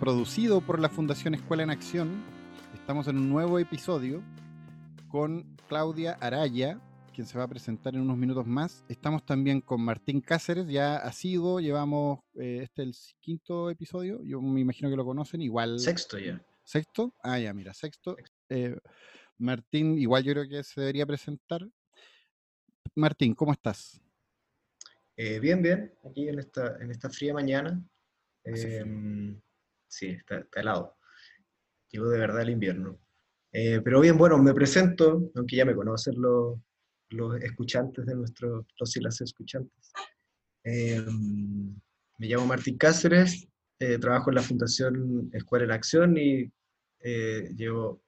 producido por la Fundación Escuela en Acción. Estamos en un nuevo episodio con Claudia Araya, quien se va a presentar en unos minutos más. Estamos también con Martín Cáceres, ya ha sido, llevamos, eh, este el quinto episodio, yo me imagino que lo conocen, igual... Sexto ya. ¿Sexto? Ah, ya, mira, sexto. Eh, Martín, igual yo creo que se debería presentar. Martín, ¿cómo estás? Eh, bien, bien, aquí en esta, en esta fría mañana. Sí, está, helado. Llegó de verdad el invierno. Eh, pero bien, bueno, me presento, aunque ya me conocen los, escuchantes de nuestros, los y las escuchantes. Em, me llamo Martín Cáceres, eh, trabajo en la Fundación Escuela en Acción y llevo,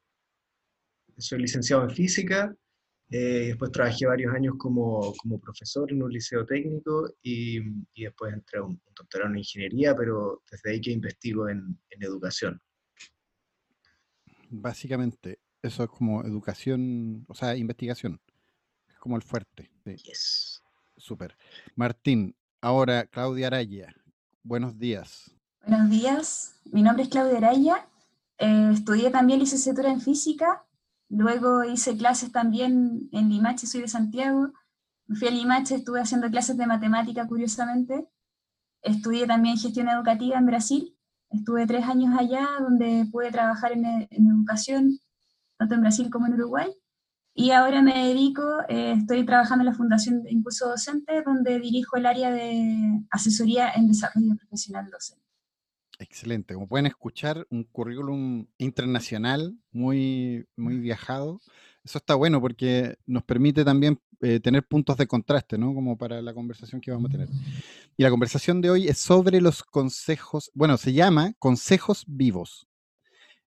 soy licenciado en física eh, después trabajé varios años como, como, profesor en un liceo técnico y, y después entré a un, doctorado en ingeniería, pero desde ahí que investigo en, en, educación. Básicamente, eso es como educación, o sea, investigación. Es como el fuerte. Sí. Yes. Súper. Martín, ahora Claudia Araya, buenos días. Buenos días, mi nombre es Claudia Araya, eh, estudié también licenciatura en física Luego hice clases también en Limache, soy de Santiago. Fui a Limache, estuve haciendo clases de matemática, curiosamente. Estudié también gestión educativa en Brasil. Estuve tres años allá, donde pude trabajar en, educación, tanto en Brasil como en Uruguay. Y ahora me dedico, eh, estoy trabajando en la Fundación de Impulso Docente, donde dirijo el área de asesoría en desarrollo profesional docente. Excelente. Como pueden escuchar, un currículum internacional muy, muy viajado. Eso está bueno porque nos permite también eh, tener puntos de contraste, ¿no? Como para la conversación que vamos a tener. Y la conversación de hoy es sobre los consejos, bueno, se llama consejos vivos.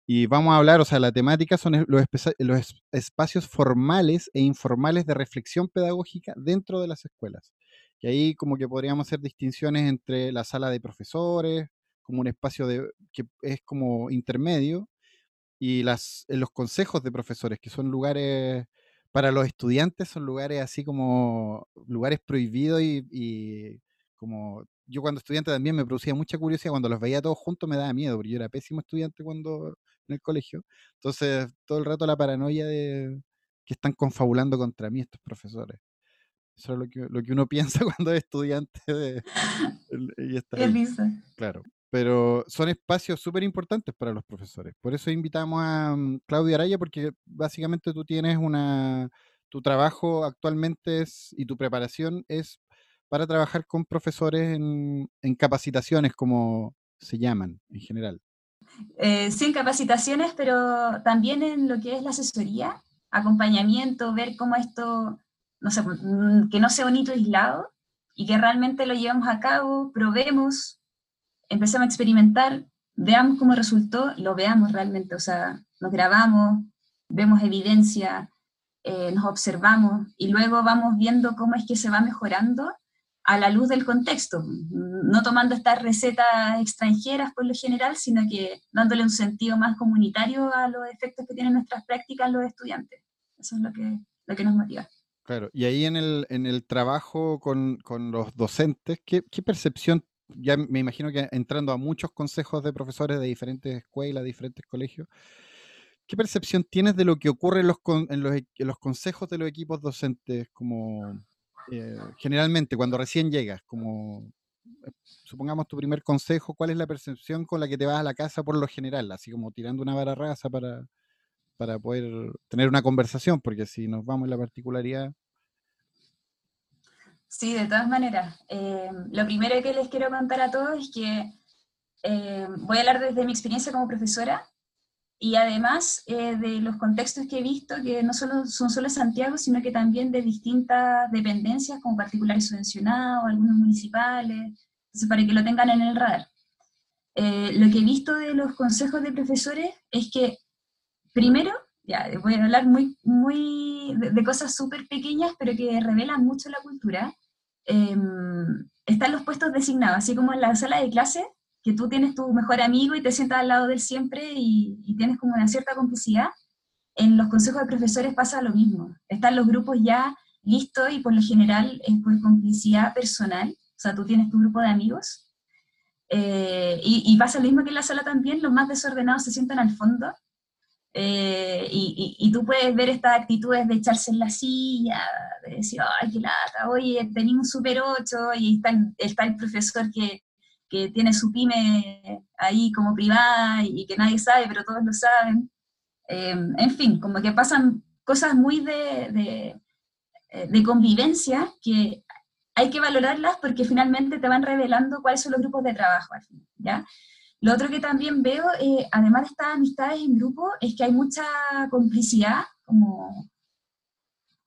Y vamos a hablar, o sea, la temática son los, los espacios formales e informales de reflexión pedagógica dentro de las escuelas. Y ahí como que podríamos hacer distinciones entre la sala de profesores, como un espacio de, que es como intermedio, y las, los consejos de profesores, que son lugares, para los estudiantes son lugares así como lugares prohibidos y, como yo cuando estudiante también me producía mucha curiosidad, cuando los veía todos juntos me daba miedo, porque yo era pésimo estudiante cuando en el colegio, entonces todo el rato la paranoia de que están confabulando contra mí estos profesores. Eso es lo que, lo que uno piensa cuando es estudiante de, y está Claro pero son espacios súper importantes para los profesores. Por eso invitamos a mm, Claudia Araya, porque básicamente tú tienes una, tu trabajo actualmente es, y tu preparación es para trabajar con profesores en, capacitaciones, como se llaman en general. Eh, sí, en capacitaciones, pero también en lo que es la asesoría, acompañamiento, ver cómo esto, no sé, mm, que no sea un hito aislado y que realmente lo llevamos a cabo, probemos, empezamos a experimentar, veamos cómo resultó, lo veamos realmente, o sea, nos grabamos, vemos evidencia, eh, nos observamos y luego vamos viendo cómo es que se va mejorando a la luz del contexto, no tomando estas recetas extranjeras por lo general, sino que dándole un sentido más comunitario a los efectos que tienen nuestras prácticas los estudiantes. Eso es lo que, lo que nos motiva. Claro, y ahí en el, en el trabajo con, con los docentes, ¿qué, ¿qué, percepción ya me imagino que entrando a muchos consejos de profesores de diferentes escuelas, diferentes colegios, ¿qué percepción tienes de lo que ocurre en los, los, e, los consejos de los equipos docentes como eh, generalmente cuando recién llegas? Como eh, supongamos tu primer consejo, ¿cuál es la percepción con la que te vas a la casa por lo general? Así como tirando una vara rasa para, para poder tener una conversación, porque si nos vamos en la particularidad, Sí, de todas maneras. Eh, lo primero que les quiero contar a todos es que eh, voy a hablar desde mi experiencia como profesora y además eh, de los contextos que he visto, que no solo, son solo Santiago, sino que también de distintas dependencias, como particulares subvencionados, algunos municipales, entonces para que lo tengan en el radar. eh, lo que he visto de los consejos de profesores es que, primero, ya voy a hablar muy, muy de, cosas súper pequeñas, pero que revelan mucho la cultura. Em, están los puestos designados, así como en la sala de clase, que tú tienes tu mejor amigo y te sientas al lado de siempre y, y tienes como una cierta complicidad. En los consejos de profesores pasa lo mismo. Están los grupos ya listos y por lo general es por complicidad personal. O sea, tú tienes tu grupo de amigos eh, y, pasa lo mismo que en la sala también, los más desordenados se sientan al fondo. Eh, y, tú puedes ver estas actitudes de echarse en la silla, de decir, ay, qué lata, oye, tenemos un super 8 y está, está el profesor que, que, tiene su pyme ahí como privada y que nadie sabe, pero todos lo saben. Eh, en fin, como que pasan cosas muy de, de, de convivencia que hay que valorarlas porque finalmente te van revelando cuáles son los grupos de trabajo ¿ya? Lo otro que también veo, eh, además de estas amistades en grupo, es que hay mucha complicidad, como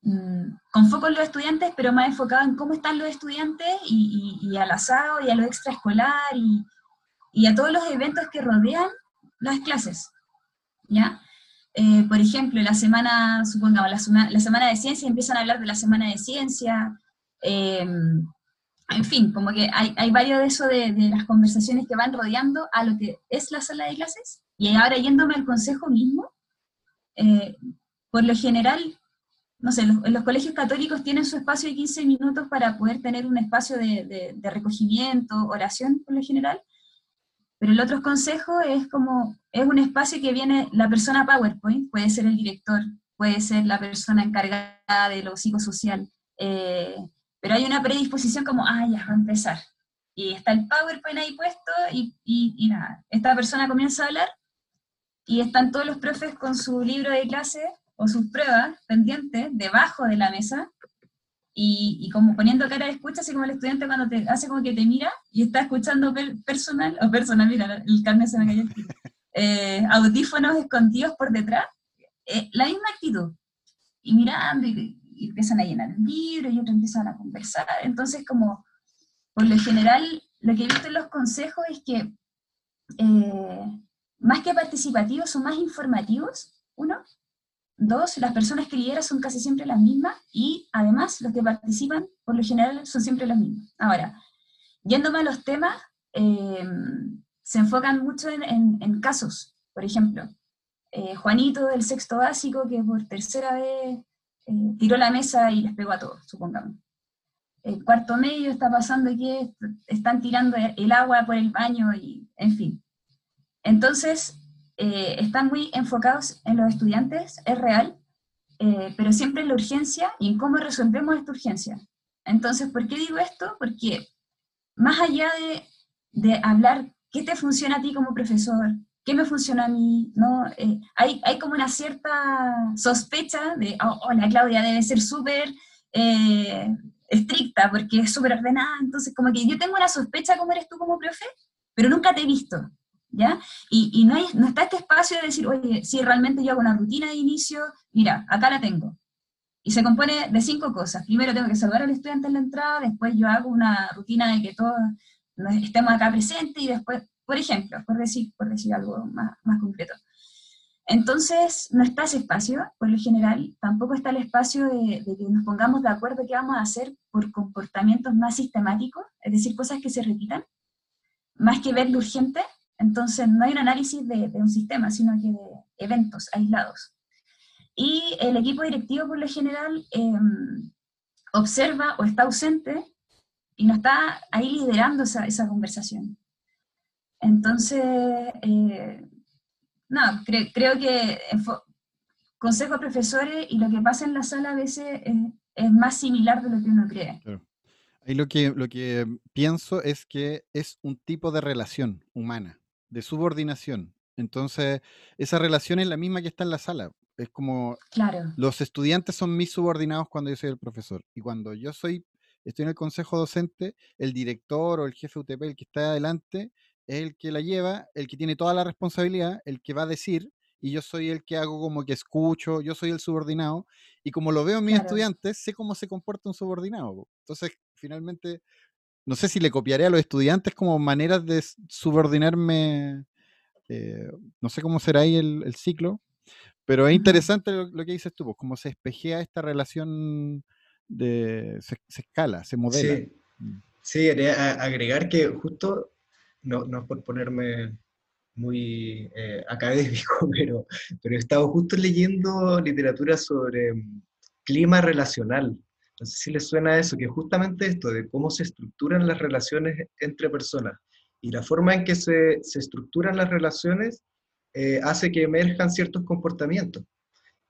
mm, con foco en los estudiantes, pero más enfocado en cómo están los estudiantes y, y, al asado y a lo extraescolar y, y, a todos los eventos que rodean las clases, ¿ya? Eh, por ejemplo, la semana, supongamos, la, la semana de ciencia, empiezan a hablar de la semana de ciencia, Em, en fin, como que hay, varios de eso de, las conversaciones que van rodeando a lo que es la sala de clases. Y ahora yéndome al consejo mismo, eh, por lo general, no sé, los, colegios católicos tienen su espacio de 15 minutos para poder tener un espacio de, de, recogimiento, oración por lo general, pero el otro consejo es como, es un espacio que viene la persona PowerPoint, puede ser el director, puede ser la persona encargada de lo psicosocial, eh, pero hay una predisposición como, ah, ya, va a empezar. Y está el PowerPoint ahí puesto y, y, nada, esta persona comienza a hablar y están todos los profes con su libro de clase o sus pruebas pendientes debajo de la mesa y, y, como poniendo cara de escucha, así como el estudiante cuando te hace como que te mira y está escuchando personal, o personal, mira, el carnet se me cayó. Eh, audífonos escondidos por detrás, eh, la misma actitud, y mirando, y, empiezan a llenar el libro y otros empiezan a conversar. Entonces, como por lo general, lo que he visto en los consejos es que eh, más que participativos son más informativos, uno. Dos, las personas que lideran son casi siempre las mismas y además los que participan por lo general son siempre los mismos. Ahora, yéndome a los temas, eh, se enfocan mucho en, casos. Por ejemplo, eh, Juanito del sexto básico, que por tercera vez eh, tiró la mesa y les pegó a todos, supongamos. El cuarto medio está pasando que están tirando el agua por el baño y, en fin. Entonces, eh, están muy enfocados en los estudiantes, es real, eh, pero siempre en la urgencia y en cómo resolvemos esta urgencia. Entonces, ¿por qué digo esto? Porque más allá de, de hablar qué te funciona a ti como profesor, ¿qué me funciona a mí? ¿No? Eh, hay, hay, como una cierta sospecha de, oh, la Claudia debe ser súper eh, estricta porque es súper ordenada, entonces como que yo tengo una sospecha cómo eres tú como profe, pero nunca te he visto, ¿ya? Y, y no, hay, no está este espacio de decir, oye, si realmente yo hago una rutina de inicio, mira, acá la tengo. Y se compone de cinco cosas. Primero tengo que saludar al estudiante en la entrada, después yo hago una rutina de que todos estemos acá presentes y después por ejemplo, por decir, por decir algo más, más concreto. Entonces, no está ese espacio, por lo general, tampoco está el espacio de, que nos pongamos de acuerdo qué vamos a hacer por comportamientos más sistemáticos, es decir, cosas que se repitan, más que ver lo urgente. Entonces, no hay un análisis de, un sistema, sino que de eventos aislados. Y el equipo directivo, por lo general, em, observa o está ausente y no está ahí liderando esa, esa conversación. Entonces, eh, no, creo que consejo a profesores y lo que pasa en la sala a veces es, más similar de lo que uno cree. Ahí lo que, lo que pienso es que es un tipo de relación humana, de subordinación. Entonces, esa relación es la misma que está en la sala. Es como claro. los estudiantes son mis subordinados cuando yo soy el profesor. Y cuando yo soy, estoy en el consejo docente, el director o el jefe UTP, el que está adelante, es el que la lleva, el que tiene toda la responsabilidad, el que va a decir, y yo soy el que hago como que escucho, yo soy el subordinado, y como lo veo en mis estudiantes, sé cómo se comporta un subordinado. Entonces, finalmente, no sé si le copiaré a los estudiantes como maneras de subordinarme, eh, no sé cómo será ahí el, ciclo, pero es interesante lo, que dices tú, pues cómo se espejea esta relación de, se, escala, se modela. Sí, mm. sí agregar que justo, no, no por ponerme muy eh, académico, pero, pero he estado justo leyendo literatura sobre mm, clima relacional no sé si les suena eso, que justamente esto de cómo se estructuran las relaciones entre personas y la forma en que se, se estructuran las relaciones eh, hace que emerjan ciertos comportamientos.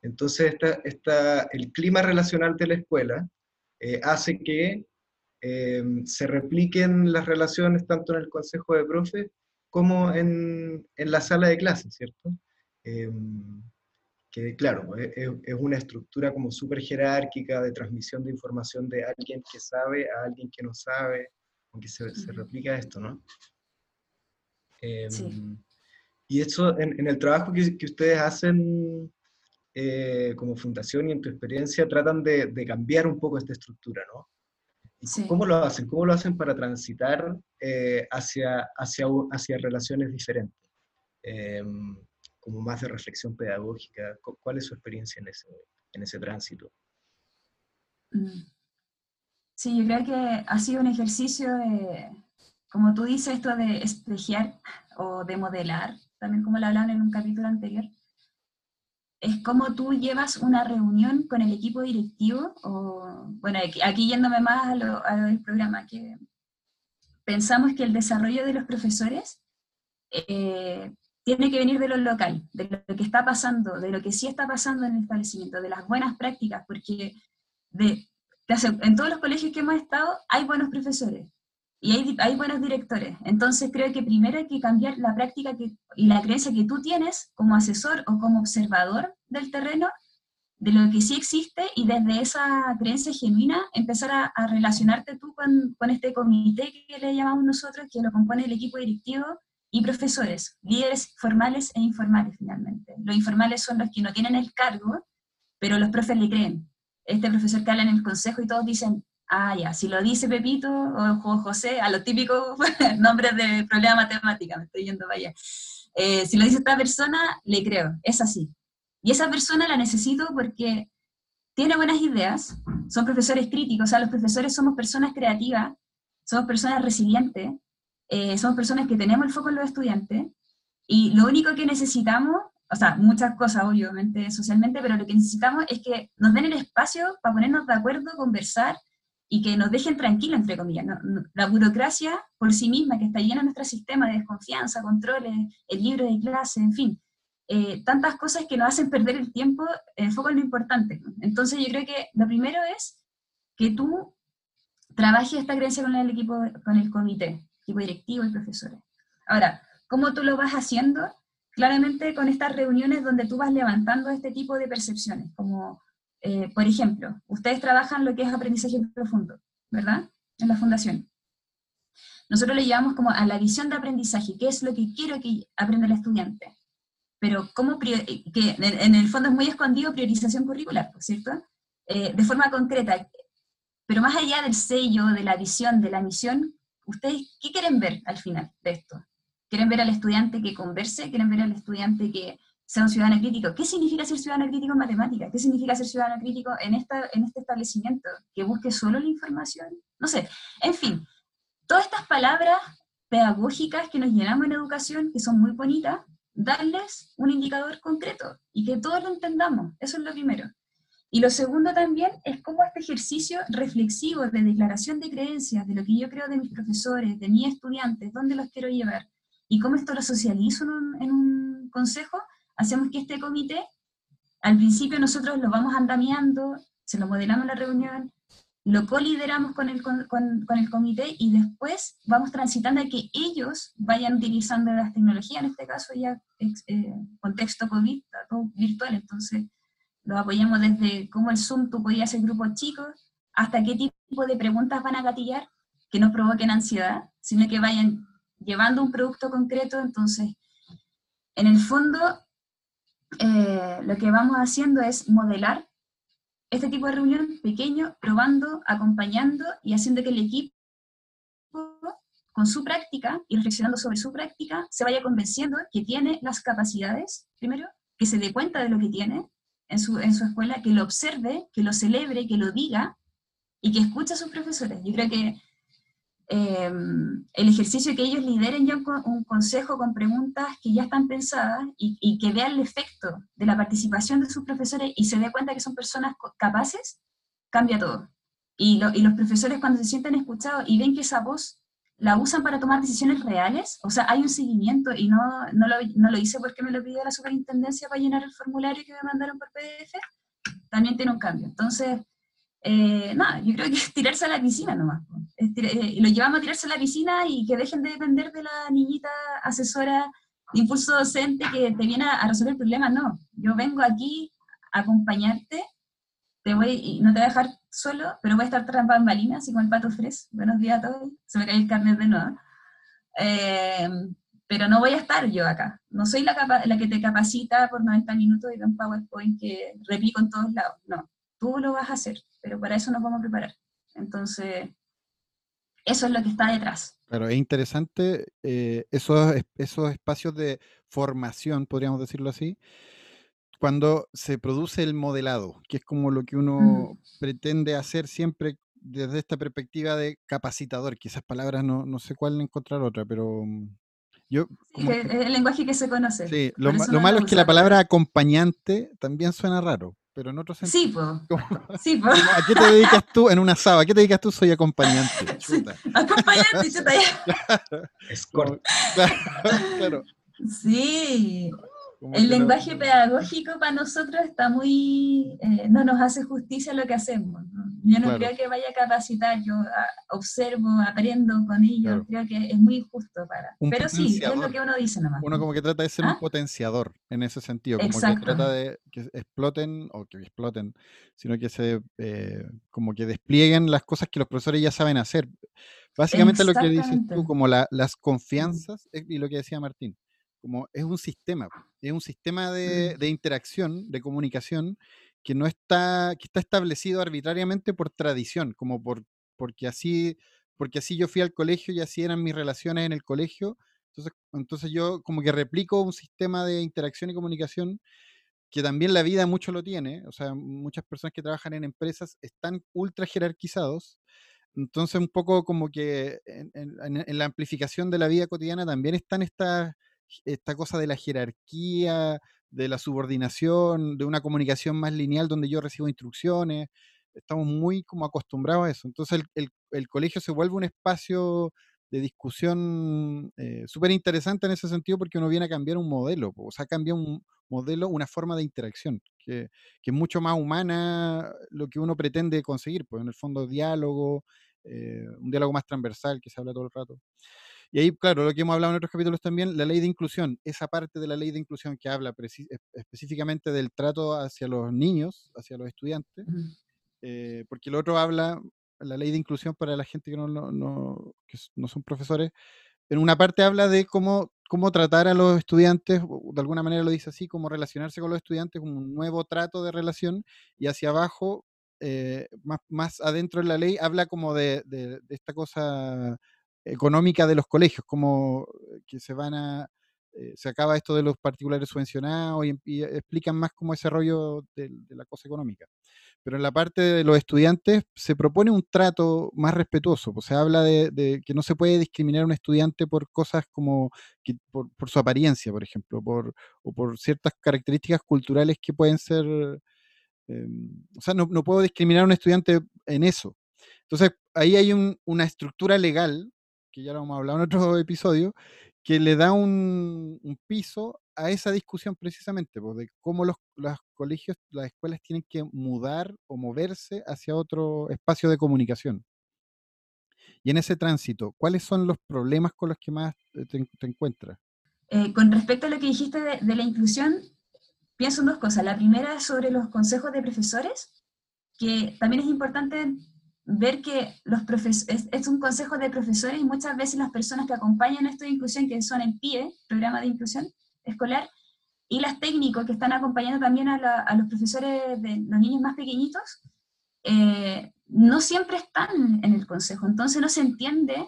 Entonces, esta, el clima relacional de la escuela eh, hace que eh, se repliquen las relaciones tanto en el consejo de profes como en, en la sala de clases, ¿cierto? que claro, es, una estructura como súper jerárquica de transmisión de información de alguien que sabe a alguien que no sabe, aunque se, se replica esto, ¿no? Em, y eso en, el trabajo que, que ustedes hacen eh, como fundación y en tu experiencia tratan de, de cambiar un poco esta estructura, ¿no? ¿Cómo lo hacen? ¿Cómo lo hacen para transitar eh, hacia, hacia, hacia relaciones diferentes? Em, como más de reflexión pedagógica? ¿Cuál es su experiencia en ese, en ese tránsito? Mm. Sí, yo creo que ha sido un ejercicio de, como tú dices, esto de espejear o de modelar, también como lo hablaban en un capítulo anterior, es como tú llevas una reunión con el equipo directivo, o bueno, aquí, yéndome más a lo, del programa, que pensamos que el desarrollo de los profesores eh, tiene que venir de lo local, de lo que está pasando, de lo que sí está pasando en el establecimiento, de las buenas prácticas, porque de, en todos los colegios que hemos estado hay buenos profesores y hay, hay buenos directores. Entonces creo que primero hay que cambiar la práctica que, y la creencia que tú tienes como asesor o como observador del terreno, de lo que sí existe, y desde esa creencia genuina empezar a, relacionarte tú con, con este comité que le llamamos nosotros, que lo compone el equipo directivo, y profesores, líderes formales e informales finalmente. Los informales son los que no tienen el cargo, pero los profes le creen. Este profesor que habla en el consejo y todos dicen, ah, ya, si lo dice Pepito o José, a los típicos nombres de problema matemática, me estoy yendo vaya. Eh, si lo dice esta persona, le creo, es así. Y esa persona la necesito porque tiene buenas ideas, son profesores críticos, o sea, los profesores somos personas creativas, somos personas resilientes, eh, somos personas que tenemos el foco en los estudiantes y lo único que necesitamos, o sea, muchas cosas obviamente socialmente, pero lo que necesitamos es que nos den el espacio para ponernos de acuerdo, conversar y que nos dejen tranquilos, entre comillas. la burocracia por sí misma, que está llena de nuestro sistema de desconfianza, controles, el libro de clase, en fin, eh, tantas cosas que nos hacen perder el tiempo, el foco en lo importante. Entonces yo creo que lo primero es que tú trabajes esta creencia con el equipo, con el comité, equipo directivo y profesores. Ahora, ¿cómo tú lo vas haciendo? Claramente con estas reuniones donde tú vas levantando este tipo de percepciones, como, eh, por ejemplo, ustedes trabajan lo que es aprendizaje profundo, ¿verdad? En la fundación. Nosotros le llevamos como a la visión de aprendizaje, qué es lo que quiero que aprenda el estudiante. Pero cómo, que en el fondo es muy escondido priorización curricular, ¿cierto? Eh, de forma concreta, pero más allá del sello, de la visión, de la misión, ¿Ustedes qué quieren ver al final de esto? ¿Quieren ver al estudiante que converse? ¿Quieren ver al estudiante que sea un ciudadano crítico? ¿Qué significa ser ciudadano crítico en matemáticas? ¿Qué significa ser ciudadano crítico en, esta, en este establecimiento? ¿Que busque solo la información? No sé. En fin, todas estas palabras pedagógicas que nos llenamos en educación, que son muy bonitas, darles un indicador concreto y que todos lo entendamos. Eso es lo primero. Y lo segundo también es cómo este ejercicio reflexivo de declaración de creencias, de lo que yo creo de mis profesores, de mis estudiantes, dónde los quiero llevar, y cómo esto lo socializo en un, consejo, hacemos que este comité, al principio nosotros lo vamos andamiando, se lo modelamos en la reunión, lo colideramos con el, con, con, el comité y después vamos transitando a que ellos vayan utilizando las tecnologías, en este caso ya eh, contexto COVID, todo virtual, entonces lo apoyamos desde cómo el Zoom tú podías hacer grupos chicos, hasta qué tipo de preguntas van a gatillar que no provoquen ansiedad, sino que vayan llevando un producto concreto. Entonces, en el fondo, eh, lo que vamos haciendo es modelar este tipo de reunión pequeño, probando, acompañando y haciendo que el equipo con su práctica y reflexionando sobre su práctica, se vaya convenciendo que tiene las capacidades, primero, que se dé cuenta de lo que tiene en su, en su escuela, que lo observe, que lo celebre, que lo diga y que escuche a sus profesores. Yo creo que eh, el ejercicio que ellos lideren ya un, consejo con preguntas que ya están pensadas y, y, que vean el efecto de la participación de sus profesores y se dé cuenta que son personas capaces, cambia todo. Y, y los profesores cuando se sienten escuchados y ven que esa voz la usan para tomar decisiones reales, o sea, hay un seguimiento y no, no, lo, no lo hice porque me lo pidió la superintendencia para llenar el formulario que me mandaron por PDF, también tiene un cambio. Entonces, eh, nada, yo creo que es tirarse a la piscina nomás. Eh, lo llevamos a tirarse a la piscina y que dejen de depender de la niñita asesora impulso docente que te viene a, resolver problemas, no. Yo vengo aquí a acompañarte te voy, y no te voy a dejar solo, pero voy a estar tras bambalinas, así como el pato fres. Buenos días a todos. Se me cae el carnet de nuevo. Eh, pero no voy a estar yo acá. No soy la, la que te capacita por 90 minutos y da un PowerPoint que replico en todos lados. No, tú lo vas a hacer, pero para eso nos vamos a preparar. Entonces, eso es lo que está detrás. Claro, es interesante eh, esos, esos espacios de formación, podríamos decirlo así, cuando se produce el modelado, que es como lo que uno pretende hacer siempre desde esta perspectiva de capacitador, que esas palabras no, no sé cuál encontrar otra, pero mm, yo... Sí, el lenguaje que se conoce. Sí, lo, malo es que la palabra acompañante también suena raro, pero en otro sentido. Sí, po. sí po. ¿A qué te dedicas tú en una saba? ¿A qué te dedicas tú? Soy acompañante. acompañante, chuta ya. Escort. claro. Sí, el lenguaje pedagógico para nosotros está muy, eh, no nos hace justicia lo que hacemos. Yo no creo que vaya a capacitar, yo ah, observo, aprendo con ellos, creo que es muy justo para... Pero sí, es lo que uno dice nomás. Uno como que trata de ser un ¿Ah? potenciador en ese sentido, como que trata de que exploten, o que exploten, sino que se, eh, como que desplieguen las cosas que los profesores ya saben hacer. Básicamente lo que dices tú, como la, las confianzas, y lo que decía Martín, como es un sistema, es un sistema de, de, interacción, de comunicación, que no está, que está establecido arbitrariamente por tradición, como por, porque así, porque así yo fui al colegio y así eran mis relaciones en el colegio. Entonces, entonces yo como que replico un sistema de interacción y comunicación que también la vida mucho lo tiene, o sea, muchas personas que trabajan en empresas están ultra jerarquizados, entonces un poco como que en, en, en la amplificación de la vida cotidiana también están estas esta cosa de la jerarquía, de la subordinación, de una comunicación más lineal donde yo recibo instrucciones. Estamos muy como acostumbrados a eso. Entonces el, el, colegio se vuelve un espacio de discusión eh, súper interesante en ese sentido porque uno viene a cambiar un modelo, o sea, cambia un modelo, una forma de interacción, que, que, es mucho más humana lo que uno pretende conseguir, pues en el fondo diálogo, eh, un diálogo más transversal que se habla todo el rato. Y ahí, claro, lo que hemos hablado en otros capítulos también, la ley de inclusión, esa parte de la ley de inclusión que habla específicamente del trato hacia los niños, hacia los estudiantes, eh, porque el otro habla, la ley de inclusión para la gente que no, no, que no son profesores, en una parte habla de cómo, cómo tratar a los estudiantes, de alguna manera lo dice así, cómo relacionarse con los estudiantes, como un nuevo trato de relación, y hacia abajo, eh, más, más adentro en la ley, habla como de, de, de esta cosa económica de los colegios, como eh, que se van a, eh, se acaba esto de los particulares subvencionados y, explican más como ese rollo de, la cosa económica. Pero en la parte de los estudiantes se propone un trato más respetuoso, pues se habla de, que no se puede discriminar a un estudiante por cosas como por, su apariencia, por ejemplo, por, o por ciertas características culturales que pueden ser, em, o sea, no, no, puedo discriminar a un estudiante en eso. Entonces, ahí hay una estructura legal que ya lo hemos hablado en otro episodio, que le da un, piso a esa discusión precisamente, pues, de cómo los, colegios, las escuelas tienen que mudar o moverse hacia otro espacio de comunicación. Y en ese tránsito, ¿cuáles son los problemas con los que más te, encuentras? Eh, con respecto a lo que dijiste de, de, la inclusión, pienso en dos cosas. La primera es sobre los consejos de profesores, que también es importante ver que los es, es, un consejo de profesores y muchas veces las personas que acompañan esto de inclusión, que son en PIE, programa de inclusión escolar, y las técnicos que están acompañando también a, los profesores de los niños más pequeñitos, eh, no siempre están en el consejo. Entonces no se entiende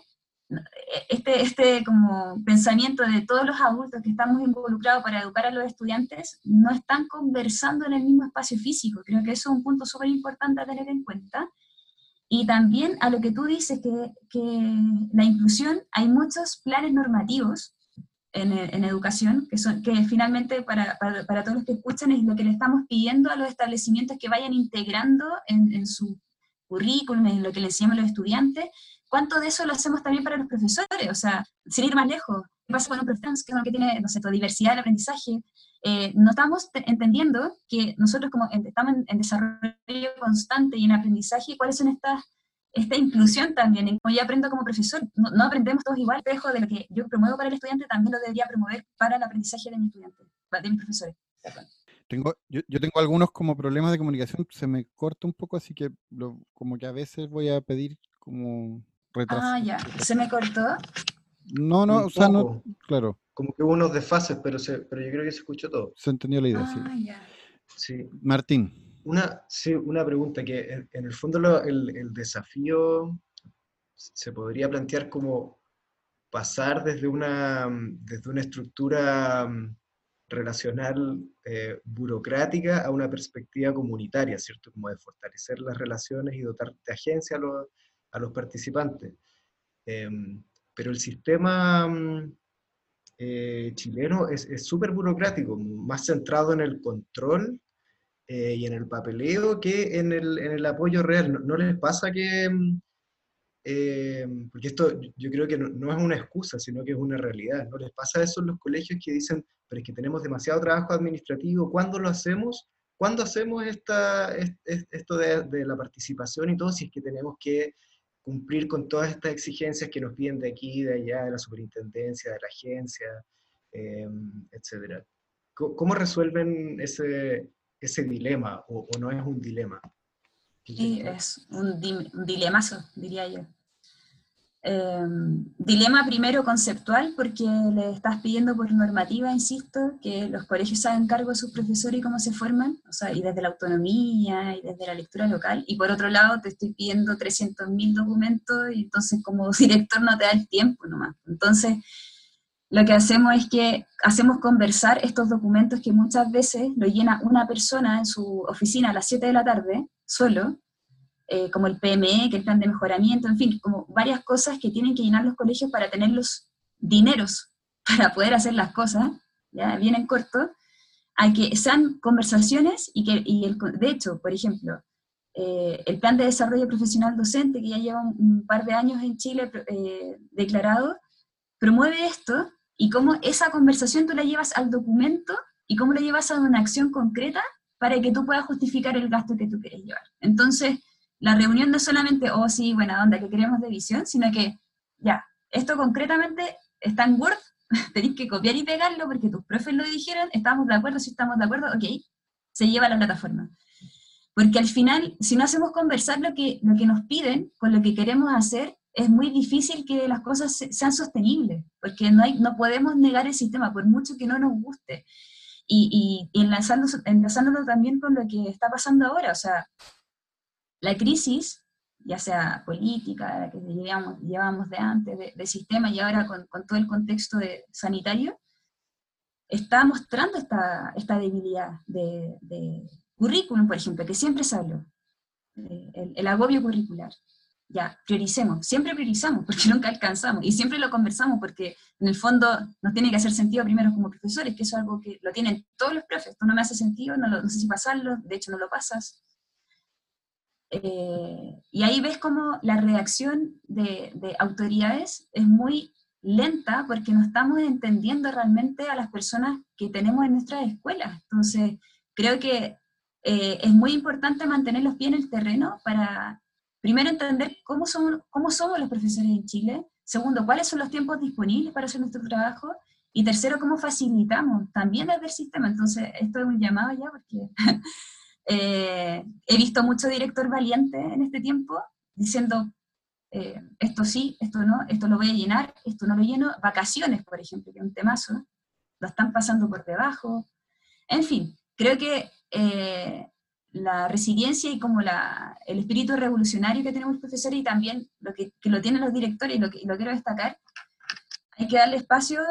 este, este como pensamiento de todos los adultos que estamos involucrados para educar a los estudiantes no están conversando en el mismo espacio físico. Creo que eso es un punto súper importante a tener en cuenta. Y también a lo que tú dices, que, que la inclusión, hay muchos planes normativos en, en, educación, que, son, que finalmente para, para, para, todos los que escuchan es lo que le estamos pidiendo a los establecimientos que vayan integrando en, en su currículum, en lo que le enseñamos a los estudiantes, ¿cuánto de eso lo hacemos también para los profesores? O sea, sin ir más lejos, ¿qué pasa con un profesor que, es que tiene, no sé, diversidad del aprendizaje? Eh, no estamos entendiendo que nosotros como estamos en, desarrollo constante y en aprendizaje, ¿cuáles son estas esta inclusión también, como yo aprendo como profesor, no, aprendemos todos igual, dejo de lo que yo promuevo para el estudiante, también lo debería promover para el aprendizaje de mi estudiante, de mis profesores. Tengo, yo, yo, tengo algunos como problemas de comunicación, se me corta un poco, así que lo, como que a veces voy a pedir como retraso. Ah, ya, ¿se me cortó? No, no, o sea, no, claro. Como que hubo unos desfases, pero, se, pero yo creo que se escuchó todo. Se entendió la idea, ah, sí. Martín. Una, sí, una pregunta que en, el fondo el, el, desafío se podría plantear como pasar desde una, desde una estructura mm, relacional eh, burocrática a una perspectiva comunitaria, ¿cierto? Como de fortalecer las relaciones y dotar de agencia a los, a los participantes. Em, pero el sistema mm, eh, chileno es súper burocrático, más centrado en el control eh, y en el papeleo que en el, en el apoyo real. ¿No, les pasa que, mm, eh, porque esto yo creo que no, es una excusa, sino que es una realidad, ¿no les pasa eso en los colegios que dicen, pero es que tenemos demasiado trabajo administrativo, ¿cuándo lo hacemos? ¿Cuándo hacemos esta, esto de, de la participación y todo si es que tenemos que cumplir con todas estas exigencias que nos piden de aquí, de allá, de la superintendencia, de la agencia, eh, etcétera? ¿Cómo resuelven ese, ese dilema o, no es un dilema? Sí, es un, dilemazo, diría yo. Em, dilema primero conceptual, porque le estás pidiendo por normativa, insisto, que los colegios hagan cargo de sus profesores y cómo se forman, o sea, y desde la autonomía y desde la lectura local. Y por otro lado, te estoy pidiendo 300.000 documentos y entonces como director no te da el tiempo nomás. Entonces, lo que hacemos es que hacemos conversar estos documentos que muchas veces lo llena una persona en su oficina a las 7 de la tarde, solo, eh, como el PME, que es plan de mejoramiento, en fin, como varias cosas que tienen que llenar los colegios para tener los dineros para poder hacer las cosas, ya bien en corto, a que sean conversaciones y que, y el, de hecho, por ejemplo, eh, el plan de desarrollo profesional docente, que ya lleva un, par de años en Chile eh, declarado, promueve esto y cómo esa conversación tú la llevas al documento y cómo la llevas a una acción concreta para que tú puedas justificar el gasto que tú quieres llevar. Entonces, la reunión no es solamente, oh sí, buena onda, que queremos de visión, sino que, ya, esto concretamente está en Word, tenéis que copiar y pegarlo porque tus profes lo dijeron, estamos de acuerdo, si estamos de acuerdo, ok, se lleva a la plataforma. Porque al final, si no hacemos conversar lo que, lo que nos piden con lo que queremos hacer, es muy difícil que las cosas sean sostenibles, porque no, hay, no podemos negar el sistema, por mucho que no nos guste. Y, y, enlazándolo, también con lo que está pasando ahora, o sea, la crisis, ya sea política, que llevamos, llevamos de antes, de, sistema, y ahora con, con, todo el contexto de, sanitario, está mostrando esta, esta debilidad de, de currículum, por ejemplo, que siempre se habló, eh, el, el agobio curricular ya, prioricemos, siempre priorizamos porque nunca alcanzamos y siempre lo conversamos porque en el fondo nos tiene que hacer sentido primero como profesores, que eso es algo que lo tienen todos los profes, esto no me hace sentido, no, lo, no sé si pasarlo, de hecho no lo pasas. Eh, y ahí ves como la reacción de, de, autoridades es muy lenta porque no estamos entendiendo realmente a las personas que tenemos en nuestras escuelas. Entonces, creo que eh, es muy importante mantener los pies en el terreno para primero entender cómo, son, cómo somos los profesores en Chile, segundo, cuáles son los tiempos disponibles para hacer nuestro trabajo, y tercero, cómo facilitamos también desde el sistema. Entonces, esto es un llamado ya porque eh, he visto mucho director valiente en este tiempo diciendo, eh, esto sí, esto no, esto lo voy a llenar, esto no lo lleno. Vacaciones, por ejemplo, que es un temazo, lo están pasando por debajo. En fin, creo que eh, la resiliencia y como la, el espíritu revolucionario que tenemos los profesores y también lo que, que lo tienen los directores, y lo, que, lo quiero destacar, hay que darle espacio,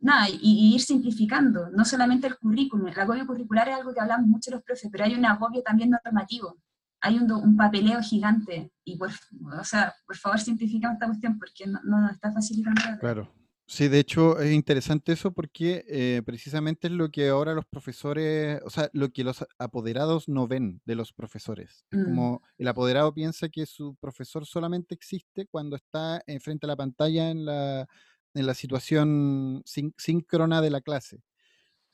nada, y, ir simplificando, no solamente el currículum, el agobio curricular es algo que hablamos mucho los profes, pero hay un agobio también normativo, hay un, un papeleo gigante, y por, o sea, por favor simplificamos esta cuestión porque no, no está facilitando. Claro. Sí, de hecho es interesante eso porque eh, precisamente es lo que ahora los profesores, o sea, lo que los apoderados no ven de los profesores. Es Mm, como el apoderado piensa que su profesor solamente existe cuando está en frente a la pantalla en la, en la situación sín- síncrona de la clase.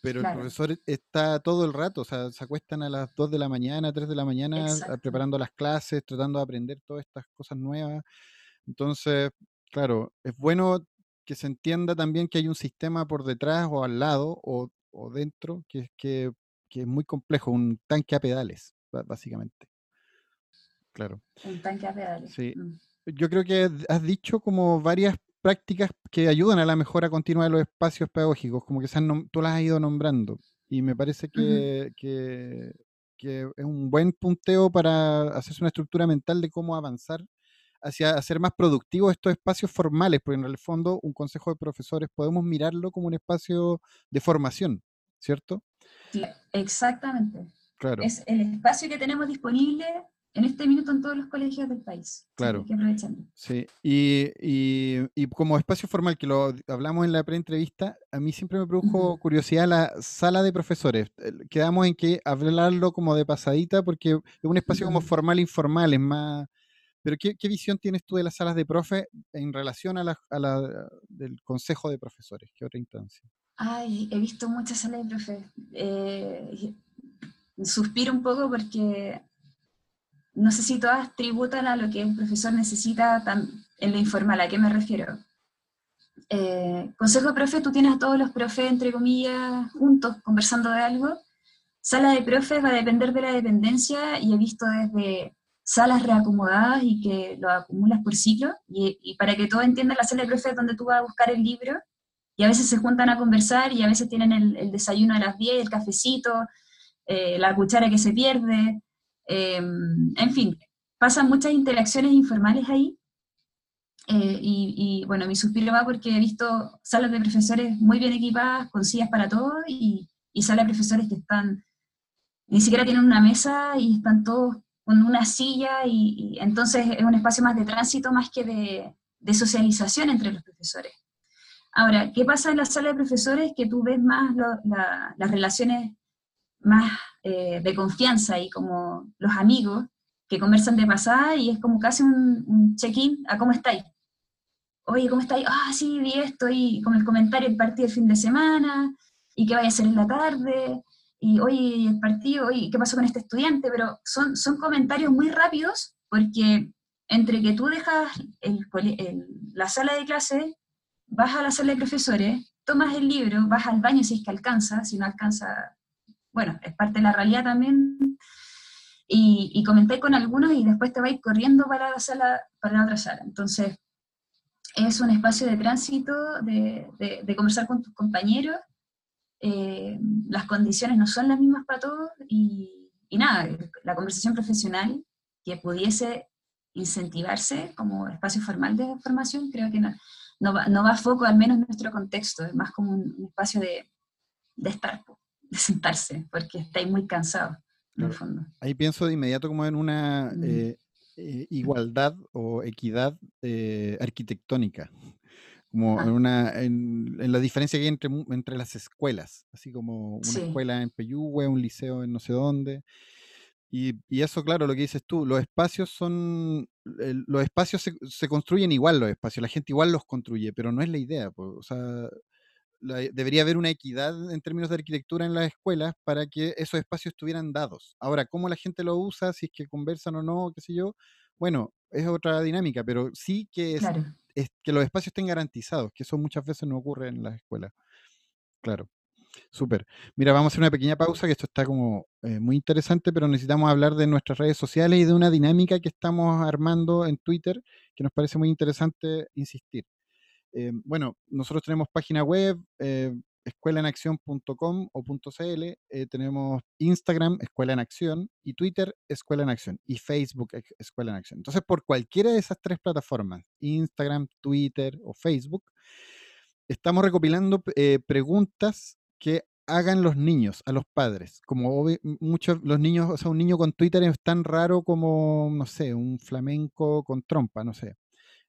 Pero el profesor está todo el rato, o sea, se acuestan a las 2 de la mañana, 3 de la mañana, exacto. preparando las clases, tratando de aprender todas estas cosas nuevas. Entonces, claro, es bueno que se entienda también que hay un sistema por detrás o al lado o, o dentro que, es- que, que es muy complejo, un tanque a pedales, básicamente. Claro. Un tanque a pedales. Sí. Mm. Yo creo que has dicho como varias prácticas que ayudan a la mejora continua de los espacios pedagógicos, como que se han tú las has ido nombrando. Y me parece que es un buen punteo para hacerse una estructura mental de cómo avanzar hacia hacer más productivos estos espacios formales, porque en el fondo un consejo de profesores podemos mirarlo como un espacio de formación, ¿cierto? Sí, exactamente. Claro, Es el espacio que tenemos disponible en este minuto en todos los colegios del país. Claro. que sí. Y, y- y como espacio formal, que lo hablamos en la pre-entrevista, a mí siempre me produjo Ujú. curiosidad la sala de profesores. Quedamos en que hablarlo como de pasadita, porque es un espacio como Ujú. formal e informal, es más... Pero ¿qué, qué visión tienes tú de las salas de profe en relación a la, a la del consejo de profesores? ¿Qué otra instancia? Ay, he visto muchas salas de profe. Eh, suspiro un poco porque no sé si todas tributan a lo que un profesor necesita en lo informal. ¿A qué me refiero? Eh, consejo profe, tú tienes a todos los profes, entre comillas, juntos, conversando de algo. Sala de profes va a depender de la dependencia y he visto desde salas reacomodadas y que lo acumulas por ciclo. Y, para que todos entiendan, la sala de profes es donde tú vas a buscar el libro y a veces se juntan a conversar y a veces tienen el, el desayuno a las 10, el cafecito, eh, la cuchara que se pierde, eh, en fin, pasan muchas interacciones informales ahí. eh, y, y, bueno, mi suspiro va porque he visto salas de profesores muy bien equipadas, con sillas para todos, y, salas de profesores que están, ni siquiera tienen una mesa y están todos con una silla, y, entonces es un espacio más de tránsito más que de, socialización entre los profesores. Ahora, ¿qué pasa en la sala de profesores? Que tú ves más las relaciones más eh, de confianza y como los amigos que conversan de pasada y es como casi un, un check-in a cómo estáis. Oye, ¿cómo estáis? Ah, sí, vi esto y con el comentario del partido el fin de semana y qué vaya a hacer en la tarde y oye, el partido, oye, ¿qué pasó con este estudiante? Pero son, son comentarios muy rápidos porque entre que tú dejas el el- la sala de clase vas a la sala de profesores, tomas el libro, vas al baño si es que alcanza, si no alcanza, bueno, es parte de la realidad también, y, y con algunos y después te vais corriendo para la sala, para la otra sala. Entonces, es un espacio de tránsito, de, de- de conversar con tus compañeros, eh, las condiciones no son las mismas para todos, y, y nada, la conversación profesional que pudiese incentivarse como espacio formal de formación, creo que no, no va, no va a foco, al menos en nuestro contexto, es más como un, espacio de, de estar, de sentarse, porque estáis muy cansados, en el fondo. Ahí pienso de inmediato como en una Mm. eh, eh, igualdad o equidad eh, arquitectónica, como en, Ah. una, en, en la diferencia que hay entre, entre las escuelas, así como una Sí. escuela en Peyúgue, un liceo en no sé dónde. Y, y eso, claro, lo que dices tú, los espacios son, los espacios se, se construyen igual, los espacios, la gente igual los construye, pero no es la idea, po, o sea, la- debería haber una equidad en términos de arquitectura en las escuelas para que esos espacios estuvieran dados. Ahora, cómo la gente lo usa, si es que conversan o no, qué sé yo, bueno, es otra dinámica, pero sí que, es, Claro. es que los espacios estén garantizados, que eso muchas veces no ocurre en las escuelas. Claro, súper. Mira, vamos a hacer una pequeña pausa, que esto está como eh, muy interesante, pero necesitamos hablar de nuestras redes sociales y de una dinámica que estamos armando en Twitter, que nos parece muy interesante insistir. Eh, bueno, nosotros tenemos página web, eh, escuelaenacción.com o .cl, eh, tenemos Instagram, Escuela en Acción, y Twitter, Escuela en Acción, y Facebook, Escuela en Acción. Entonces, por cualquiera de esas tres plataformas, Instagram, Twitter o Facebook, estamos recopilando eh, preguntas que hagan los niños, a los padres. Como muchos los niños, o sea, un niño con Twitter es tan raro como, no sé, un flamenco con trompa, no sé.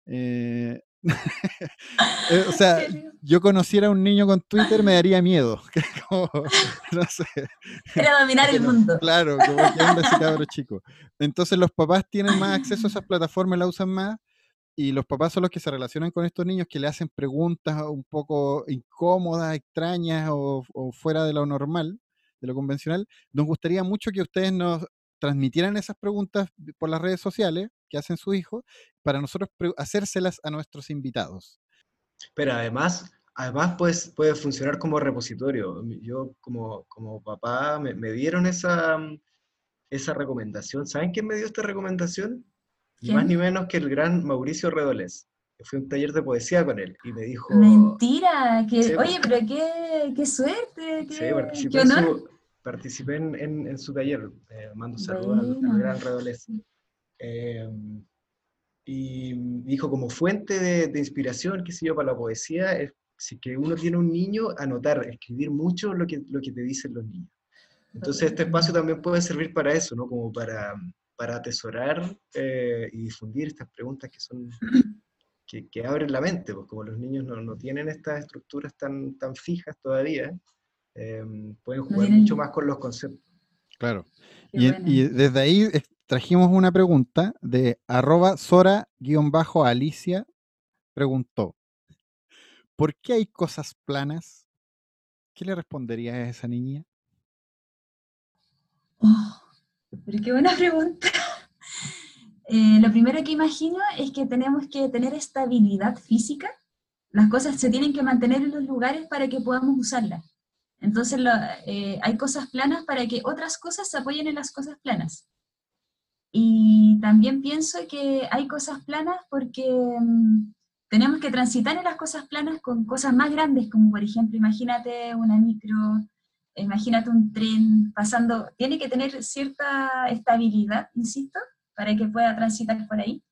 Eh, o sea, yo conociera a un niño con Twitter me daría miedo. no sé. Era dominar el mundo. Claro, como que anda ese cabro chico. Entonces los papás tienen más acceso a esas plataformas, la usan más y los papás son los que se relacionan con estos niños que le hacen preguntas un poco incómodas, extrañas o, fuera de lo normal, de lo convencional. Nos gustaría mucho que ustedes nos transmitieran esas preguntas por las redes sociales que hacen sus hijos para nosotros hacérselas a nuestros invitados. Pero además, además pues, puede funcionar como repositorio. Yo como, como papá me, me dieron esa, esa recomendación. ¿Saben quién me dio esta recomendación? Ni más ni menos que el gran Mauricio Redolés. Fui a un taller de poesía con él y me dijo... Mentira, que, oye, pero qué, qué suerte, qué, sí, participé, En su, participé en, en, su taller, eh, mando saludos al, gran Redolés. Eh, y dijo como fuente de, de, inspiración, qué sé yo, para la poesía, es si que uno tiene un niño, anotar, escribir mucho lo que, lo que te dicen los niños. Entonces este espacio también puede servir para eso, ¿no? Como para para atesorar eh, y difundir estas preguntas que son que, abren la mente, pues como los niños no, no tienen estas estructuras tan, tan fijas todavía, em, pueden jugar mucho más con los conceptos. Claro. Y, y, desde ahí trajimos una pregunta de arroba Sora-Alicia preguntó, ¿por qué hay cosas planas? ¿Qué le respondería a esa niña? Oh, pero qué buena pregunta. Eh, lo primero que imagino es que tenemos que tener estabilidad física. Las cosas se tienen que mantener en los lugares para que podamos usarlas. Entonces eh, hay cosas planas para que otras cosas se apoyen en las cosas planas. Y también pienso que hay cosas planas porque mm, tenemos que transitar en las cosas planas con cosas más grandes, como por ejemplo, imagínate una micro, imagínate un tren pasando, tiene que tener cierta estabilidad, insisto, para que pueda transitar por ahí.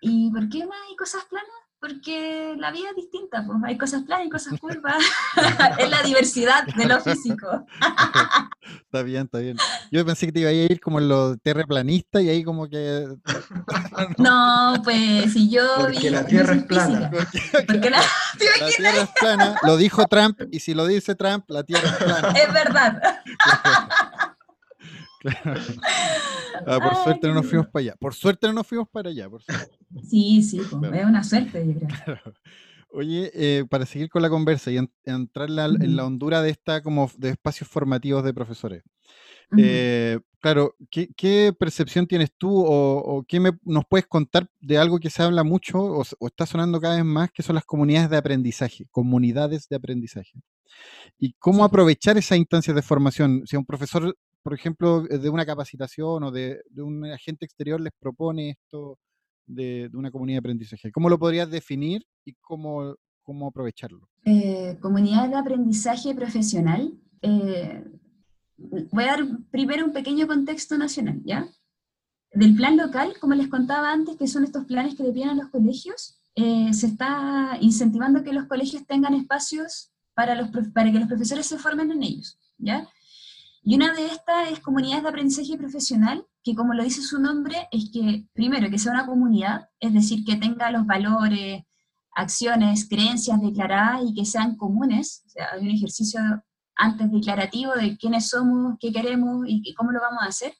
¿Y por qué no hay cosas planas? Porque la vida es distinta, pues hay cosas planas y cosas curvas. es la diversidad de lo físico. está bien, está bien. Yo pensé que te iba a ir como en lo terraplanista y ahí como que... no, pues si yo... Porque la Tierra es plana. Porque, la, Tierra es plana, lo dijo Trump, y si lo dice Trump, la Tierra es plana. Es verdad. Ah, por suerte no nos fuimos para allá. Por suerte no nos fuimos para allá. Por sí, sí, pues, es una suerte, yo creo. Oye, eh, para seguir con la conversa y entrar en la hondura de esta como de espacios formativos de profesores. Eh, claro, ¿qué, percepción tienes tú o, qué nos puedes contar de algo que se habla mucho o, está sonando cada vez más, que son las comunidades de aprendizaje, comunidades de aprendizaje? ¿Y cómo aprovechar esas instancias de formación? Si un profesor por ejemplo, de una capacitación o de, un agente exterior les propone esto de, una comunidad de aprendizaje? ¿Cómo lo podrías definir y cómo, cómo aprovecharlo? Eh, comunidad de aprendizaje profesional. Eh, voy a dar primero un pequeño contexto nacional, ¿ya? Del plan local, como les contaba antes, que son estos planes que a los colegios, eh, se está incentivando que los colegios tengan espacios para, los, para que los profesores se formen en ellos, ¿ya? Y una de estas es comunidades de aprendizaje profesional, que como lo dice su nombre, es que primero que sea una comunidad, es decir, que tenga los valores, acciones, creencias declaradas y que sean comunes, o sea, hay un ejercicio antes declarativo de quiénes somos, qué queremos y cómo lo vamos a hacer,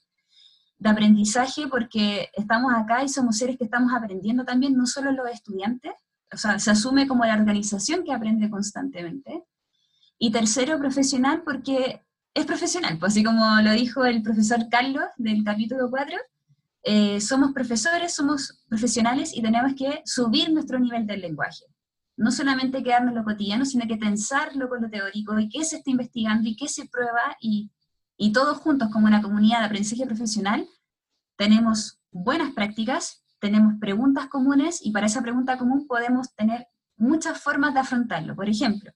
de aprendizaje porque estamos acá y somos seres que estamos aprendiendo también, no solo los estudiantes, o sea, se asume como la organización que aprende constantemente. Y tercero, profesional, porque es profesional, pues así como lo dijo el profesor Carlos del capítulo 4, eh, somos profesores, somos profesionales y tenemos que subir nuestro nivel del lenguaje. No solamente quedarnos lo cotidiano, sino que pensarlo con lo teórico y qué se está investigando y qué se prueba y, y todos juntos como una comunidad de aprendizaje profesional tenemos buenas prácticas, tenemos preguntas comunes y para esa pregunta común podemos tener muchas formas de afrontarlo. Por ejemplo,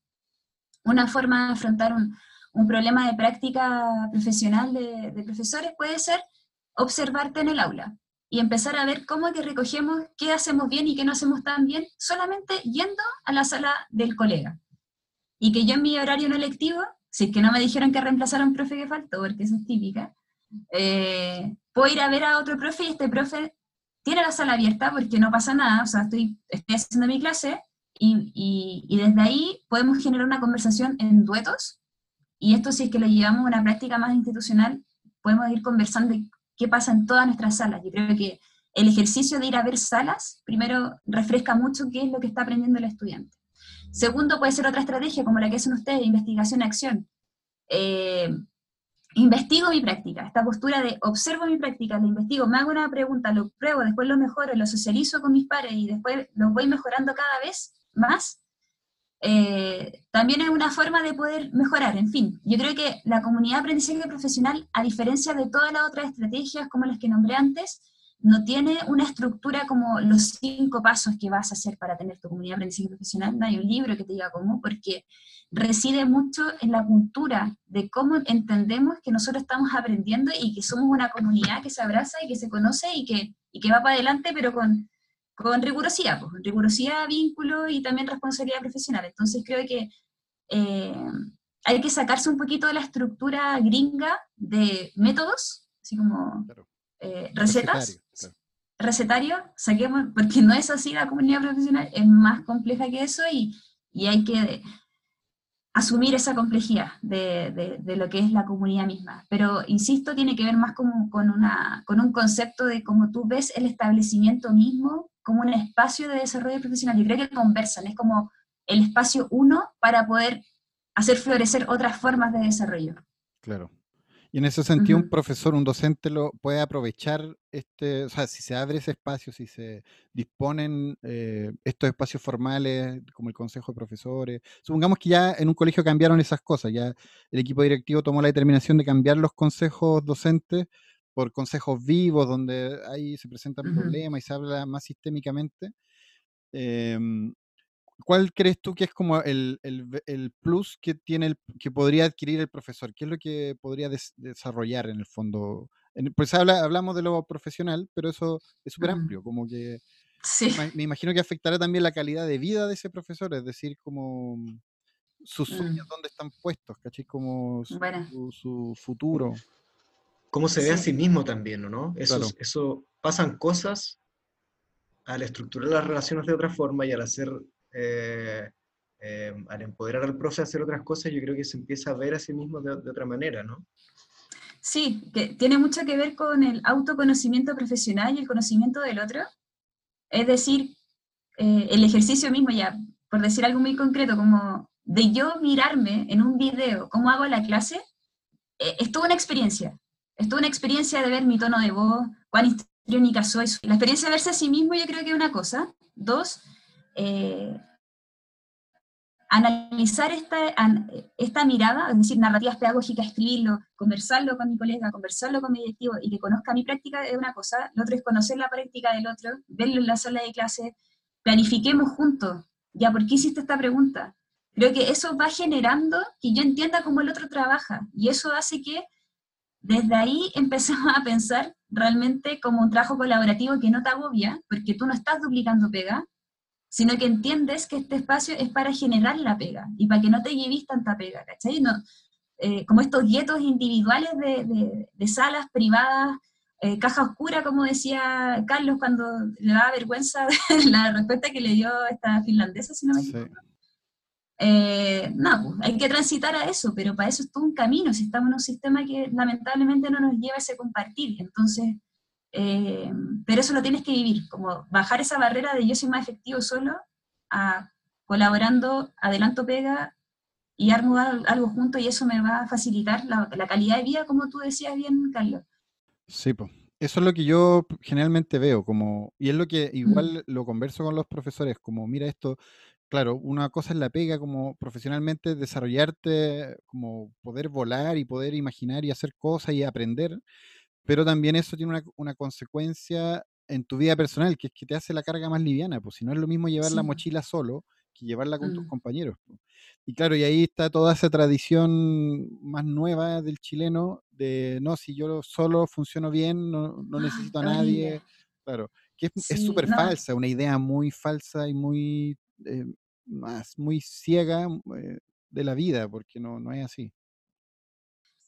una forma de afrontar un, un problema de práctica profesional de, profesores puede ser observarte en el aula y empezar a ver cómo que recogemos qué hacemos bien y qué no hacemos tan bien solamente yendo a la sala del colega. Y que yo en mi horario no lectivo, si es que no me dijeron que reemplazara a un profe que faltó, porque eso es típica, eh, puedo ir a ver a otro profe y este profe tiene la sala abierta porque no pasa nada, o sea, estoy, estoy haciendo mi clase y, y, y, desde ahí podemos generar una conversación en duetos y esto si es que lo llevamos a una práctica más institucional, podemos ir conversando qué pasa en todas nuestras salas. Yo creo que el ejercicio de ir a ver salas, primero, refresca mucho qué es lo que está aprendiendo el estudiante. Segundo, puede ser otra estrategia como la que hacen ustedes, investigación-acción. Eh, investigo mi práctica, esta postura de observo mi práctica, lo investigo, me hago una pregunta, lo pruebo, después lo mejoro, lo socializo con mis pares y después lo voy mejorando cada vez más, eh, también es una forma de poder mejorar. En fin, yo creo que la comunidad de aprendizaje profesional, a diferencia de todas las otras estrategias como las que nombré antes, no tiene una estructura como los cinco pasos que vas a hacer para tener tu comunidad de aprendizaje profesional, no hay un libro que te diga cómo, porque reside mucho en la cultura de cómo entendemos que nosotros estamos aprendiendo y que somos una comunidad que se abraza y que se conoce y que, y que va para adelante, pero con, con rigurosidad, pues, rigurosidad, vínculo y también responsabilidad profesional. Entonces creo que eh, hay que sacarse un poquito de la estructura gringa de métodos, así como eh, recetas, recetario, saquemos, porque no es así la comunidad profesional, es más compleja que eso y, y hay que asumir esa complejidad de, de, de, lo que es la comunidad misma. Pero, insisto, tiene que ver más con, con, una, con un concepto de cómo tú ves el establecimiento mismo como un espacio de desarrollo profesional. Yo creo que conversan, es como el espacio uno para poder hacer florecer otras formas de desarrollo. Claro. Y en ese sentido, uh -huh. un profesor, un docente lo puede aprovechar, este, o sea, si se abre ese espacio, si se disponen eh, estos espacios formales, como el consejo de profesores. Supongamos que ya en un colegio cambiaron esas cosas, ya el equipo directivo tomó la determinación de cambiar los consejos docentes por consejos vivos, donde ahí se presentan uh -huh. problemas y se habla más sistémicamente. Eh, ¿Cuál crees tú que es como el, el, el plus que tiene el, que podría adquirir el profesor? ¿Qué es lo que podría des, desarrollar en el fondo? En, pues habla, hablamos de lo profesional, pero eso es súper amplio, como que sí. me, imagino que afectará también la calidad de vida de ese profesor, es decir, como sus sueños, mm. dónde están puestos, ¿cachai? Como su, bueno. su, su futuro cómo se ve sí. a sí mismo también, ¿no? Eso, claro. eso pasan cosas al estructurar las relaciones de otra forma y al hacer, eh, eh, al empoderar al profe a hacer otras cosas, yo creo que se empieza a ver a sí mismo de, de, otra manera, ¿no? Sí, que tiene mucho que ver con el autoconocimiento profesional y el conocimiento del otro. Es decir, eh, el ejercicio mismo, ya, por decir algo muy concreto, como de yo mirarme en un video cómo hago la clase, eh, es toda una experiencia es toda una experiencia de ver mi tono de voz, cuán histriónica soy. La experiencia de verse a sí mismo yo creo que es una cosa. Dos, eh, analizar esta, esta mirada, es decir, narrativas pedagógicas, escribirlo, conversarlo con mi colega, conversarlo con mi directivo y que conozca mi práctica es una cosa. Lo otro es conocer la práctica del otro, verlo en la sala de clase, planifiquemos juntos. Ya, ¿por qué hiciste esta pregunta? Creo que eso va generando que yo entienda cómo el otro trabaja y eso hace que desde ahí empezamos a pensar realmente como un trabajo colaborativo que no te agobia, porque tú no estás duplicando pega, sino que entiendes que este espacio es para generar la pega y para que no te lleves tanta pega, ¿cachai? No, eh, como estos guetos individuales de, de, de salas privadas, eh, caja oscura, como decía Carlos cuando le daba vergüenza la respuesta que le dio esta finlandesa, si no me equivoco. Sí. Eh, pues, hay que transitar a eso, pero para eso es todo un camino, si estamos en un sistema que lamentablemente no nos lleva a ese compartir, entonces, eh, pero eso lo tienes que vivir, como bajar esa barrera de yo soy más efectivo solo, a colaborando, adelanto pega y armo algo junto y eso me va a facilitar la, la calidad de vida, como tú decías bien, Carlos. Sí, pues. Eso es lo que yo generalmente veo, como, y es lo que igual lo converso con los profesores, como, mira esto, claro, una cosa es la pega como profesionalmente, desarrollarte, como poder volar y poder imaginar y hacer cosas y aprender, pero también eso tiene una, una consecuencia en tu vida personal, que es que te hace la carga más liviana, pues si no es lo mismo llevar sí. la mochila solo que llevarla con tus Mm. compañeros. po. Y claro, y ahí está toda esa tradición más nueva del chileno de, no, si yo solo funciono bien, no, no Ay, necesito a nadie. Claro, que es Sí, súper no. falsa, una idea muy falsa y muy, eh, más, muy ciega eh, de la vida, porque no, no es así.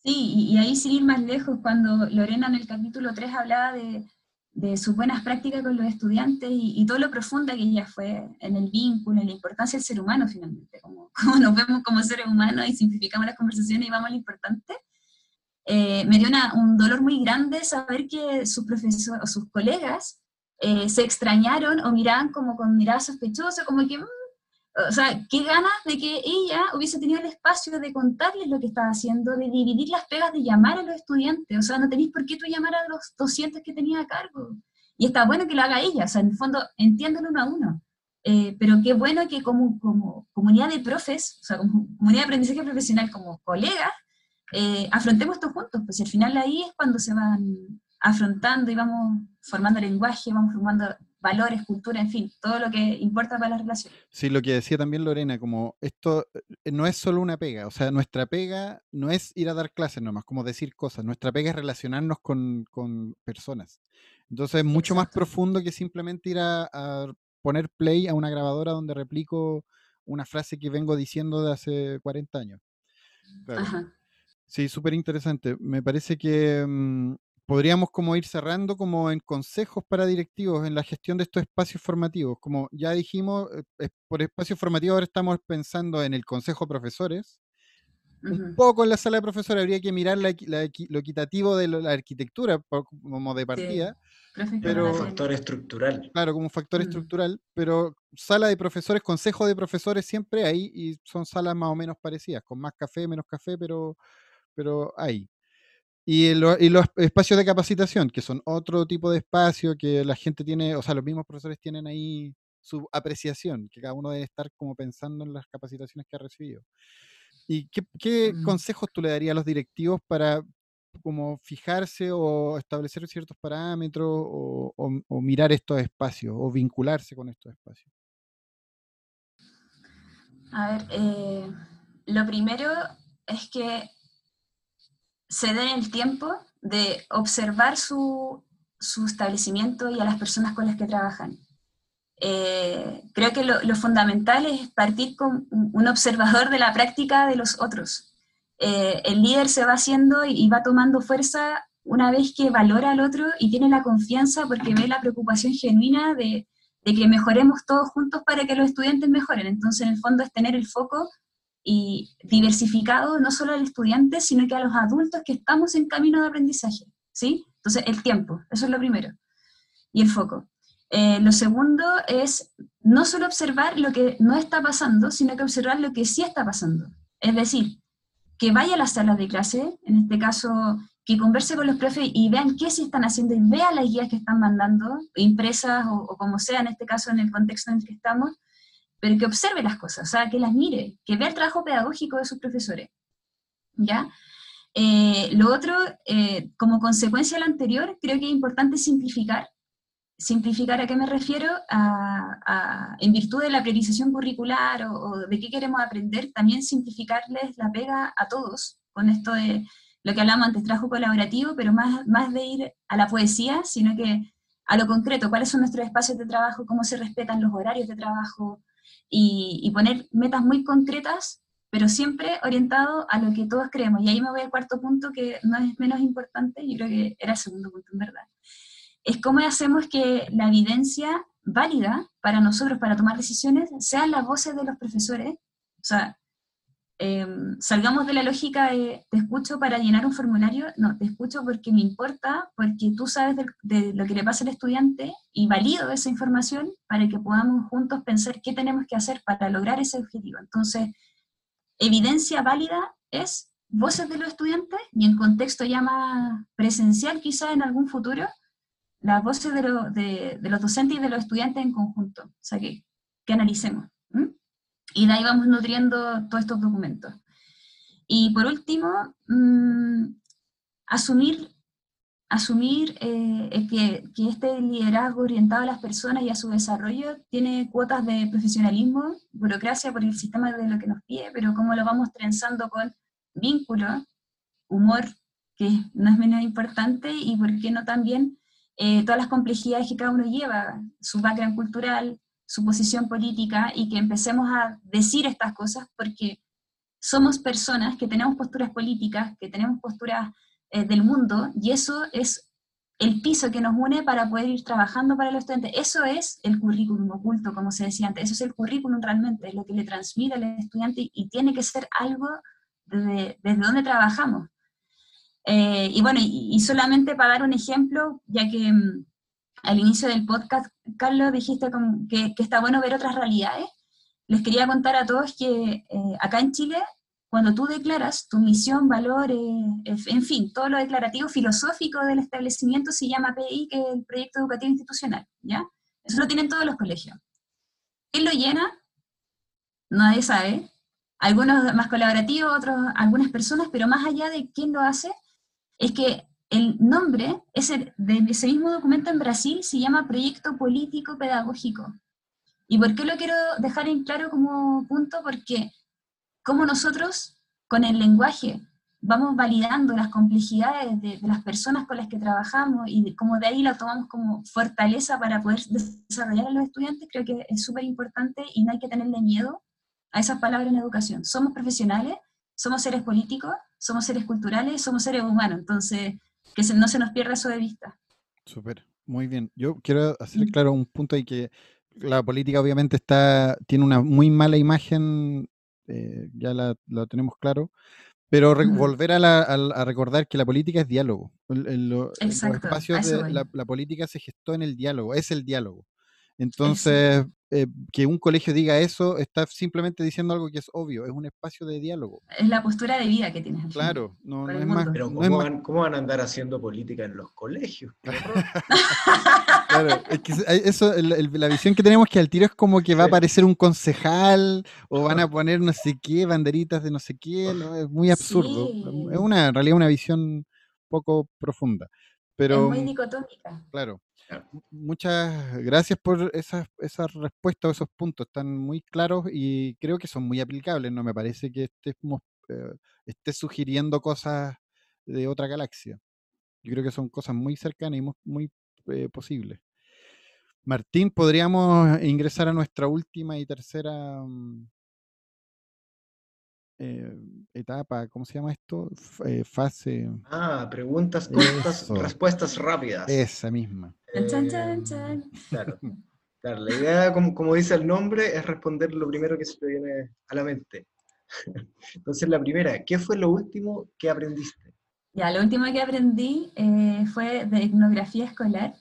Sí, y, y ahí sin ir más lejos, cuando Lorena en el capítulo 3 hablaba de, de sus buenas prácticas con los estudiantes y, y todo lo profunda que ella fue en el vínculo, en la importancia del ser humano finalmente, como, como nos vemos como seres humanos y simplificamos las conversaciones y vamos a lo importante, eh, me dio una- un dolor muy grande saber que sus profesores o sus colegas eh, se extrañaron o miraban como con mirada sospechosa, como que, mm, o sea, qué ganas de que ella hubiese tenido el espacio de contarles lo que estaba haciendo, de dividir las pegas, de llamar a los estudiantes, o sea, no tenéis por qué tú llamar a los docentes que tenía a cargo. Y está bueno que lo haga ella, o sea, en el fondo, entiéndelo uno a uno. Eh, pero qué bueno que como, como comunidad de profes, o sea, como comunidad de aprendizaje profesional, como colegas, eh, afrontemos esto juntos, pues al final ahí es cuando se van afrontando y vamos formando lenguaje, vamos formando valores, cultura, en fin, todo lo que importa para las relaciones. Sí, lo que decía también Lorena, como esto eh, no es solo una pega, o sea, nuestra pega no es ir a dar clases nomás, como decir cosas, nuestra pega es relacionarnos con, con personas. Entonces es mucho más profundo que simplemente ir a, a poner play a una grabadora donde replico una frase que vengo diciendo de hace 40 años. Claro. Ajá. Sí, súper interesante. Me parece que mm, podríamos como ir cerrando como en consejos para directivos en la gestión de estos espacios formativos. Como ya dijimos, eh, por espacios formativos ahora estamos pensando en el consejo de profesores. Un poco en la sala de profesores habría que mirar la la lo equitativo de la arquitectura como de partida, pero- Un hacer- factor estructural. claro, como un factor Mm. estructural, pero sala de profesores, consejo de profesores siempre hay y son salas más o menos parecidas, con más café, menos café, pero, pero hay. Y, lo- y los espacios de capacitación, que son otro tipo de espacio que la gente tiene, o sea, los mismos profesores tienen ahí su apreciación, que cada uno debe estar como pensando en las capacitaciones que ha recibido. ¿Y qué, qué Mm. consejos tú le darías a los directivos para como fijarse o establecer ciertos parámetros o, o- o mirar estos espacios o vincularse con estos espacios? A ver, eh, lo primero es que se den el tiempo de observar su, su establecimiento y a las personas con las que trabajan. Eh, creo que lo, fundamental es partir con un observador de la práctica de los otros. Eh, el líder se va haciendo y, y va tomando fuerza una vez que valora al otro y tiene la confianza porque ve la preocupación genuina de, de que mejoremos todos juntos para que los estudiantes mejoren. Entonces, en el fondo es tener el foco y diversificado no solo al estudiante, sino que a los adultos que estamos en camino de aprendizaje, ¿sí? Entonces, el tiempo, eso es lo primero, y el foco. Eh, lo segundo es no solo observar lo que no está pasando, sino que observar lo que sí está pasando. Es decir, que vaya a las salas de clase, en este caso, que converse con los profes y vean qué se están haciendo y vean las guías que están mandando, impresas o, o como sea, en este caso, en el contexto en el que estamos, pero que observe las cosas, o sea, que las mire, que vea el trabajo pedagógico de sus profesores. ¿Ya? Eh, lo otro, eh, como consecuencia de lo anterior, creo que es importante simplificar. Simplificar a qué me refiero? A, a- en virtud de la priorización curricular o, o de qué queremos aprender, también simplificarles la pega a todos, con esto de lo que hablamos antes, trabajo colaborativo, pero más, más de ir a la poesía, sino que a lo concreto, cuáles son nuestros espacios de trabajo, cómo se respetan los horarios de trabajo, y, y poner metas muy concretas, pero siempre orientado a lo que todos creemos. Y ahí me voy al cuarto punto, que no es menos importante, yo creo que era el segundo punto en verdad. Es cómo hacemos que la evidencia válida para nosotros, para tomar decisiones, sean las voces de los profesores. O sea, eh, salgamos de la lógica de te escucho para llenar un formulario, no, te escucho porque me importa, porque tú sabes de, lo que le pasa al estudiante y valido esa información para que podamos juntos pensar qué tenemos que hacer para lograr ese objetivo. Entonces, evidencia válida es voces de los estudiantes y en contexto ya más presencial quizá en algún futuro, las voces de, lo- de- de los docentes y de los estudiantes en conjunto, o sea, que, analicemos. Y de ahí vamos nutriendo todos estos documentos. Y por último, mm, asumir asumir eh, que, que, este liderazgo orientado a las personas y a su desarrollo tiene cuotas de profesionalismo, burocracia por el sistema de lo que nos pide, pero cómo lo vamos trenzando con vínculo, humor, que no es menos importante, y por qué no también eh, todas las complejidades que cada uno lleva, su background cultural, su posición política, y que empecemos a decir estas cosas porque somos personas que tenemos posturas políticas, que tenemos posturas eh, del mundo, y eso es el piso que nos une para poder ir trabajando para los estudiantes. Eso es el currículum oculto, como se decía antes, eso es el currículum realmente, es lo que le transmite al estudiante y tiene que ser algo desde, desde donde trabajamos. Eh, y bueno, y, solamente para dar un ejemplo, ya que mm, al inicio del podcast, Carlos, dijiste que, que, está bueno ver otras realidades, les quería contar a todos que eh, acá en Chile cuando tú declaras tu misión, valores, en fin, todo lo declarativo filosófico del establecimiento se llama PI, que es el Proyecto Educativo Institucional, ¿ya? Eso lo tienen todos los colegios. ¿Quién lo llena? Nadie sabe. Algunos más colaborativos, otros, algunas personas, pero más allá de quién lo hace, es que el nombre ese, de ese mismo documento en Brasil se llama Proyecto Político Pedagógico. ¿Y por qué lo quiero dejar en claro como punto? Porque cómo nosotros con el lenguaje vamos validando las complejidades de, las personas con las que trabajamos y cómo de ahí lo tomamos como fortaleza para poder desarrollar a los estudiantes, creo que es súper importante y no hay que tenerle miedo a esas palabras en educación. Somos profesionales, somos seres políticos, somos seres culturales, somos seres humanos, entonces que no se nos pierda eso de vista. Súper, muy bien. Yo quiero hacer mm. claro un punto ahí que la política obviamente está, tiene una muy mala imagen eh, ya la, tenemos claro, pero volver a, recordar que la política es diálogo. El, la, política se gestó en el diálogo, es el diálogo. Entonces, eh, que un colegio diga eso está simplemente diciendo algo que es obvio, es un espacio de diálogo. Es la postura de vida que tienes. Claro, no, es más. Pero ¿cómo, van, ¿cómo, van, a andar haciendo política en los colegios? claro, es que eso, la visión que tenemos que al tiro es como que va a aparecer un concejal o van a poner no sé qué, banderitas de no sé qué, es muy absurdo. Es una, en realidad una visión poco profunda. Pero, es muy dicotómica. Claro. Muchas gracias por esas, esas respuestas, esos puntos, están muy claros y creo que son muy aplicables, no me parece que estemos, eh, esté sugiriendo cosas de otra galaxia. Yo creo que son cosas muy cercanas y muy, eh, posibles. Martín, podríamos ingresar a nuestra última y tercera mm, eh, etapa, ¿cómo se llama esto? Eh, fase. Ah, preguntas cortas, respuestas rápidas. Esa misma. Eh, claro. claro. la idea, como, como, dice el nombre, es responder lo primero que se te viene a la mente. Entonces, la primera, ¿qué fue lo último que aprendiste? Ya, lo último que aprendí fue de etnografía escolar.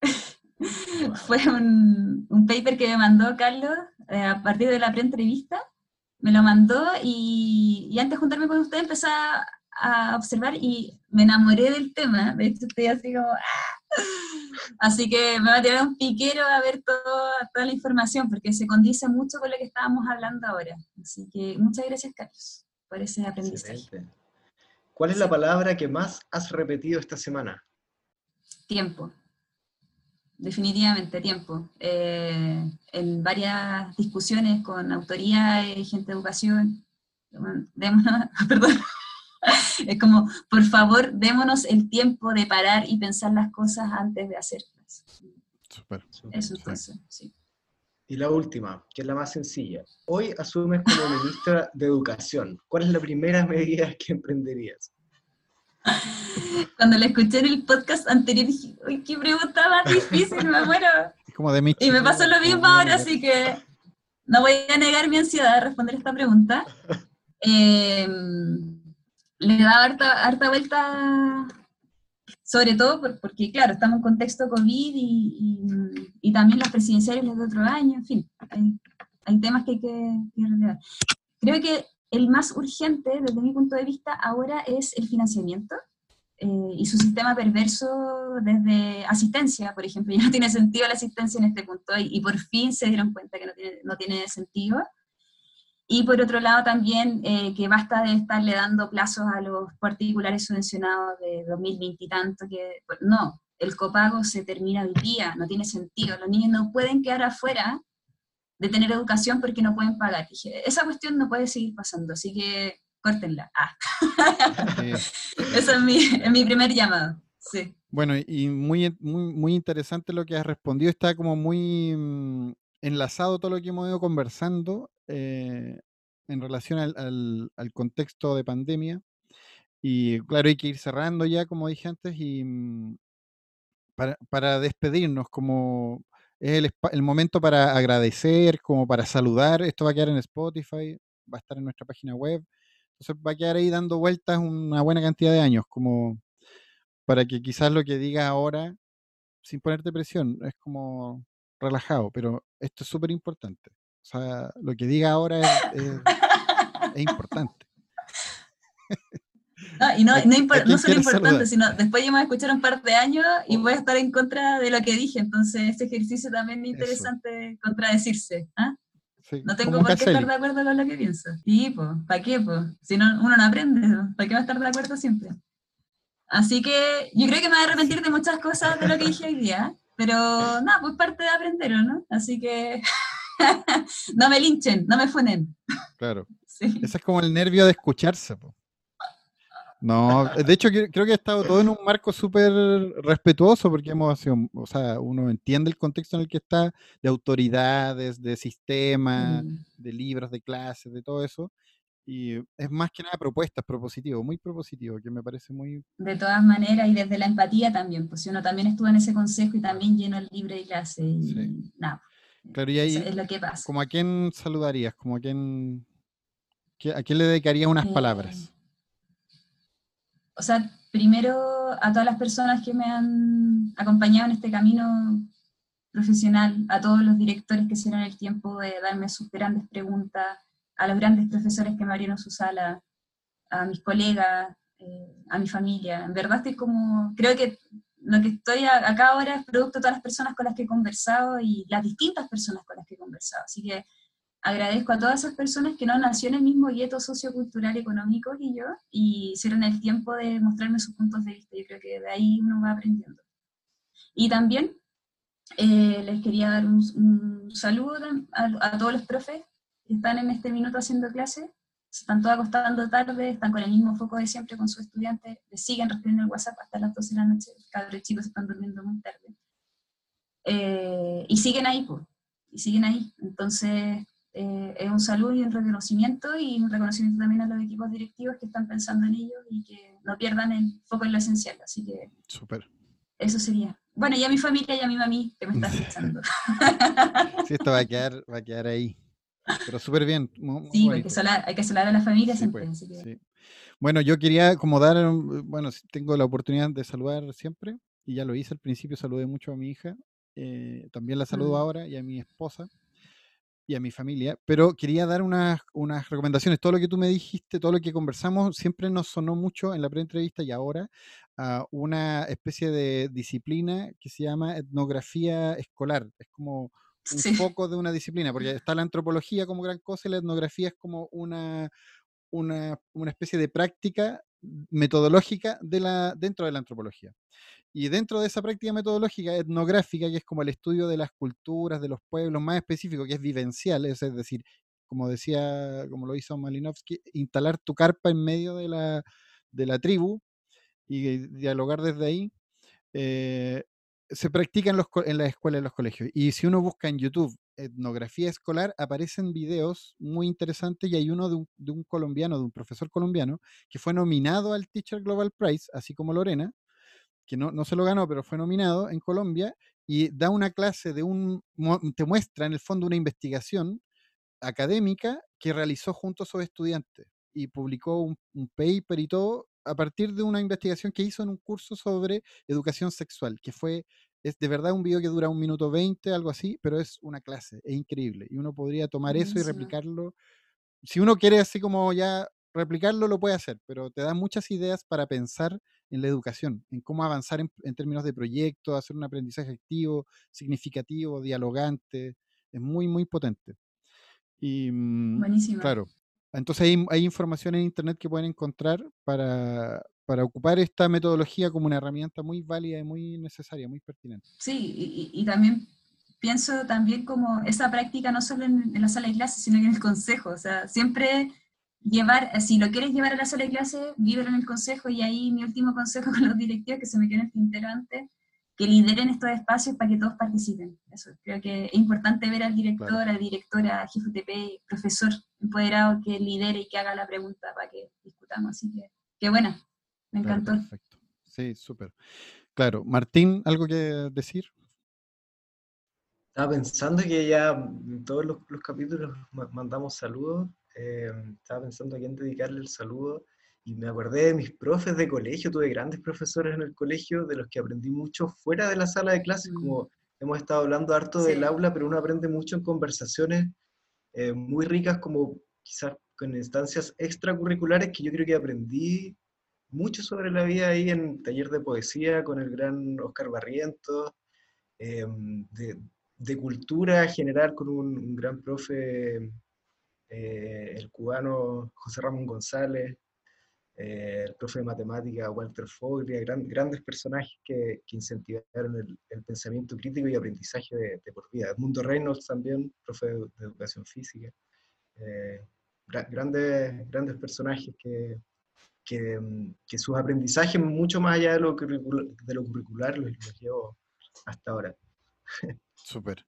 fue un, un, paper que me mandó Carlos a partir de la pre-entrevista me lo mandó y, antes de juntarme con usted empecé a, observar y me enamoré del tema. De hecho, estoy así como... ¡ah! Así que me va a tirar un piquero a ver toda, toda la información porque se condice mucho con lo que estábamos hablando ahora. Así que muchas gracias, Carlos, por ese aprendizaje. ¿Cuál es la palabra que más has repetido esta semana? Tiempo definitivamente tiempo. Eh, en varias discusiones con autoridades, y gente de educación, démonos, perdón, es como, por favor, démonos el tiempo de parar y pensar las cosas antes de hacerlas. Super, Eso es sí. Y la última, que es la más sencilla. Hoy asumes como ministra de Educación. ¿Cuál es la primera medida que emprenderías? Cuando la escuché en el podcast anterior dije, uy, qué pregunta más difícil, me muero. y me pasó lo mismo ahora, así que no voy a negar mi ansiedad de responder esta pregunta. Em, le he dado harta, harta, vuelta, sobre todo porque, claro, estamos en contexto COVID y, también las presidenciales de otro año, en fin, hay, temas que hay que, que relevar. Creo que el más urgente, desde mi punto de vista, ahora es el financiamiento eh, y su sistema perverso desde asistencia, por ejemplo. Ya no tiene sentido la asistencia en este punto y, por fin se dieron cuenta que no tiene, no tiene sentido. Y por otro lado también eh, que basta de estarle dando plazos a los particulares subvencionados de 2020 y tanto, que no, el copago se termina hoy día, no tiene sentido, los niños no pueden quedar afuera de tener educación porque no pueden pagar. Dije, esa cuestión no puede seguir pasando, así que córtenla. Ah. Eso es mi, es mi primer llamado. Sí. Bueno, y muy, muy, muy interesante lo que has respondido. Está como muy mm, enlazado todo lo que hemos ido conversando eh, en relación al, al, contexto de pandemia. Y claro, hay que ir cerrando ya, como dije antes, y mm, para, para despedirnos, como es el, el, momento para agradecer, como para saludar. Esto va a quedar en Spotify, va a estar en nuestra página web. Entonces va a quedar ahí dando vueltas una buena cantidad de años, como para que quizás lo que diga ahora, sin ponerte presión, es como relajado, pero esto es súper importante. O sea, lo que diga ahora es, importante. y no, no, solo importante, sino después yo me voy a escuchar un par de años y voy a estar en contra de lo que dije. Entonces, este ejercicio también es interesante contradecirse. ¿ah? no tengo por qué estar de acuerdo con lo que pienso. Sí, pues, ¿para qué? Pues? Si no, uno no aprende, ¿para qué va a estar de acuerdo siempre? Así que yo creo que me voy a arrepentir de muchas cosas de lo que dije hoy día, pero nada, pues parte de aprender, ¿no? Así que no me linchen, no me funen. Claro. Ese es como el nervio de escucharse. No, de hecho creo que ha estado todo en un marco súper respetuoso porque hemos sido, o sea, uno entiende el contexto en el que está, de autoridades, de sistemas, mm. de libros, de clases, de todo eso. Y es más que nada propuestas, propositivo, muy propositivo, que me parece muy... De todas maneras, y desde la empatía también, pues si uno también estuvo en ese consejo y también lleno el libre de clase, y nada. Claro, y ahí, es lo que pasa. ¿Como a quién saludarías? ¿Como a quién, a quién le dedicarías unas eh, palabras? O sea, primero a todas las personas que me han acompañado en este camino profesional, a todos los directores que hicieron el tiempo de darme sus grandes preguntas, a los grandes profesores que me abrieron su sala, a mis colegas, eh, a mi familia. En verdad estoy como, creo que lo que estoy acá ahora es producto de todas las personas con las que he conversado y las distintas personas con las que he conversado. Así que agradezco a todas esas personas que no nacieron en el mismo gueto sociocultural económico que yo y hicieron el tiempo de mostrarme sus puntos de vista. Yo creo que de ahí uno va aprendiendo. Y también eh, les quería dar un, saludo a, a, todos los profes están en este minuto haciendo clase, se están todos acostando tarde, están con el mismo foco de siempre con sus estudiantes, les siguen respondiendo el WhatsApp hasta las 12 de la noche, los chicos están durmiendo muy tarde. Eh, y siguen ahí, pues, y siguen ahí. Entonces, eh, es un saludo y un reconocimiento, y un reconocimiento también a los equipos directivos que están pensando en ello y que no pierdan el foco en lo esencial. Así que, Súper. Eso sería. Bueno, y a mi familia y a mi mami que me están escuchando. sí, esto va a quedar, va a quedar ahí. Pero súper bien. sí, hay que, salar, hay que a la familia siempre. Pues, bueno, yo quería como dar, bueno, tengo la oportunidad de saludar siempre, y ya lo hice al principio, saludé mucho a mi hija, eh, también la saludo mm. ahora, y a mi esposa, y a mi familia, pero quería dar unas, unas recomendaciones. Todo lo que tú me dijiste, todo lo que conversamos, siempre nos sonó mucho en la pre-entrevista y ahora a una especie de disciplina que se llama etnografía escolar. Es como un poco de una disciplina, porque está la antropología como gran cosa y la etnografía es como una, una, una especie de práctica metodológica de la, dentro de la antropología. Y dentro de esa práctica metodológica etnográfica, que es como el estudio de las culturas, de los pueblos, más específico, que es vivencial, es, decir, como decía, como lo hizo Malinowski, instalar tu carpa en medio de la, de la tribu y dialogar desde ahí, eh, se practica en, los, en las escuelas y los colegios. Y si uno busca en YouTube etnografía escolar, aparecen videos muy interesantes y hay uno de un, colombiano, de un profesor colombiano, que fue nominado al Teacher Global Prize, así como Lorena, que no, no se lo ganó, pero fue nominado en Colombia y da una clase de un, te muestra en el fondo una investigación académica que realizó junto a sus estudiantes y publicó un, un paper y todo a partir de una investigación que hizo en un curso sobre educación sexual, que fue, es de verdad un video que dura un minuto veinte, algo así, pero es una clase, es increíble. Y uno podría tomar eso y replicarlo. Si uno quiere así como ya replicarlo, lo puede hacer, pero te da muchas ideas para pensar en la educación, en cómo avanzar en, en términos de proyectos, hacer un aprendizaje activo, significativo, dialogante. Es muy, muy potente. Y, mm, Buenísimo. Claro. Entonces hay, hay información en Internet que pueden encontrar para, para ocupar esta metodología como una herramienta muy válida y muy necesaria, muy pertinente. Sí, y, y también pienso también como esa práctica no solo en, en, la sala de clase, sino que en el consejo. O sea, siempre llevar, si lo quieres llevar a la sala de clase, vívelo en el consejo. Y ahí mi último consejo con los directivos, que se me quedó en el tintero antes, que lideren estos espacios para que todos participen. Eso, creo que es importante ver al director, claro. a la directora, jefe UTP, profesor empoderado que lidere y que haga la pregunta para que discutamos. Así que, qué buena, me encantó. Claro, perfecto. Sí, súper. Claro, Martín, ¿algo que decir? Estaba pensando que ya en todos los, los capítulos mandamos saludos. Eh, estaba pensando a quién dedicarle el saludo y me acordé de mis profes de colegio. Tuve grandes profesores en el colegio de los que aprendí mucho fuera de la sala de clases, como hemos estado hablando harto sí. del aula, pero uno aprende mucho en conversaciones eh, muy ricas, como quizás con instancias extracurriculares que yo creo que aprendí mucho sobre la vida ahí en taller de poesía con el gran Oscar Barrientos, eh, de, cultura general con un, gran profe, eh, el cubano José Ramón González, eh, el profe de matemática Walter Foglia, gran, grandes personajes que, que incentivaron el, pensamiento crítico y aprendizaje de, por vida. Edmundo Reynolds también, profe de, de educación física. Eh, gra grandes, grandes personajes que, que, que, sus aprendizajes, mucho más allá de lo, de lo curricular, los, los llevo hasta ahora. Súper.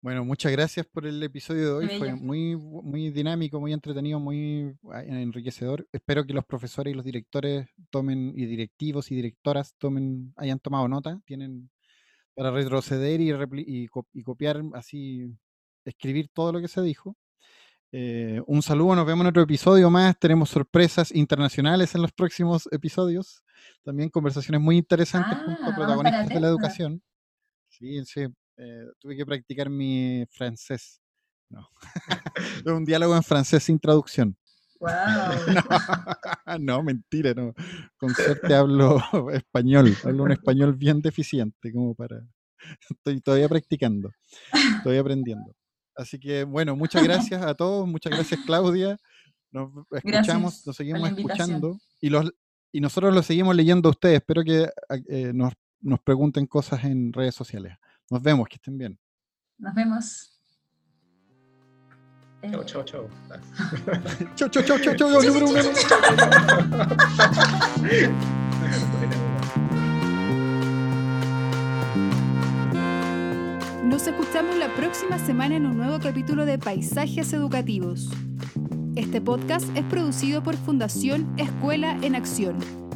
Bueno, muchas gracias por el episodio de hoy. Fue muy, muy dinámico, muy entretenido, muy enriquecedor. Espero que los profesores y los directores tomen, y directivos y directoras tomen, hayan tomado nota, tienen para retroceder y, y, y copiar, así, escribir todo lo que se dijo. Eh, un saludo, nos vemos en otro episodio más. Tenemos sorpresas internacionales en los próximos episodios. También conversaciones muy interesantes ah, junto a protagonistas de la educación. Sí, sí, eh, tuve que practicar mi francés. No. un diálogo en francés sin traducción. Wow. no, no, mentira, no. Con suerte hablo español, hablo un español bien deficiente, como para. Estoy todavía practicando, estoy aprendiendo. Así que, bueno, muchas gracias a todos, muchas gracias, Claudia. Nos escuchamos, gracias nos seguimos escuchando y, los, y nosotros los seguimos leyendo a ustedes. Espero que eh, nos, nos pregunten cosas en redes sociales. Nos vemos, que estén bien. Nos vemos. Chao, chao, chao. chao, chao, chao, chao, chao, número uno. Nos escuchamos la próxima semana en un nuevo capítulo de Paisajes Educativos. Este podcast es producido por Fundación Escuela en Acción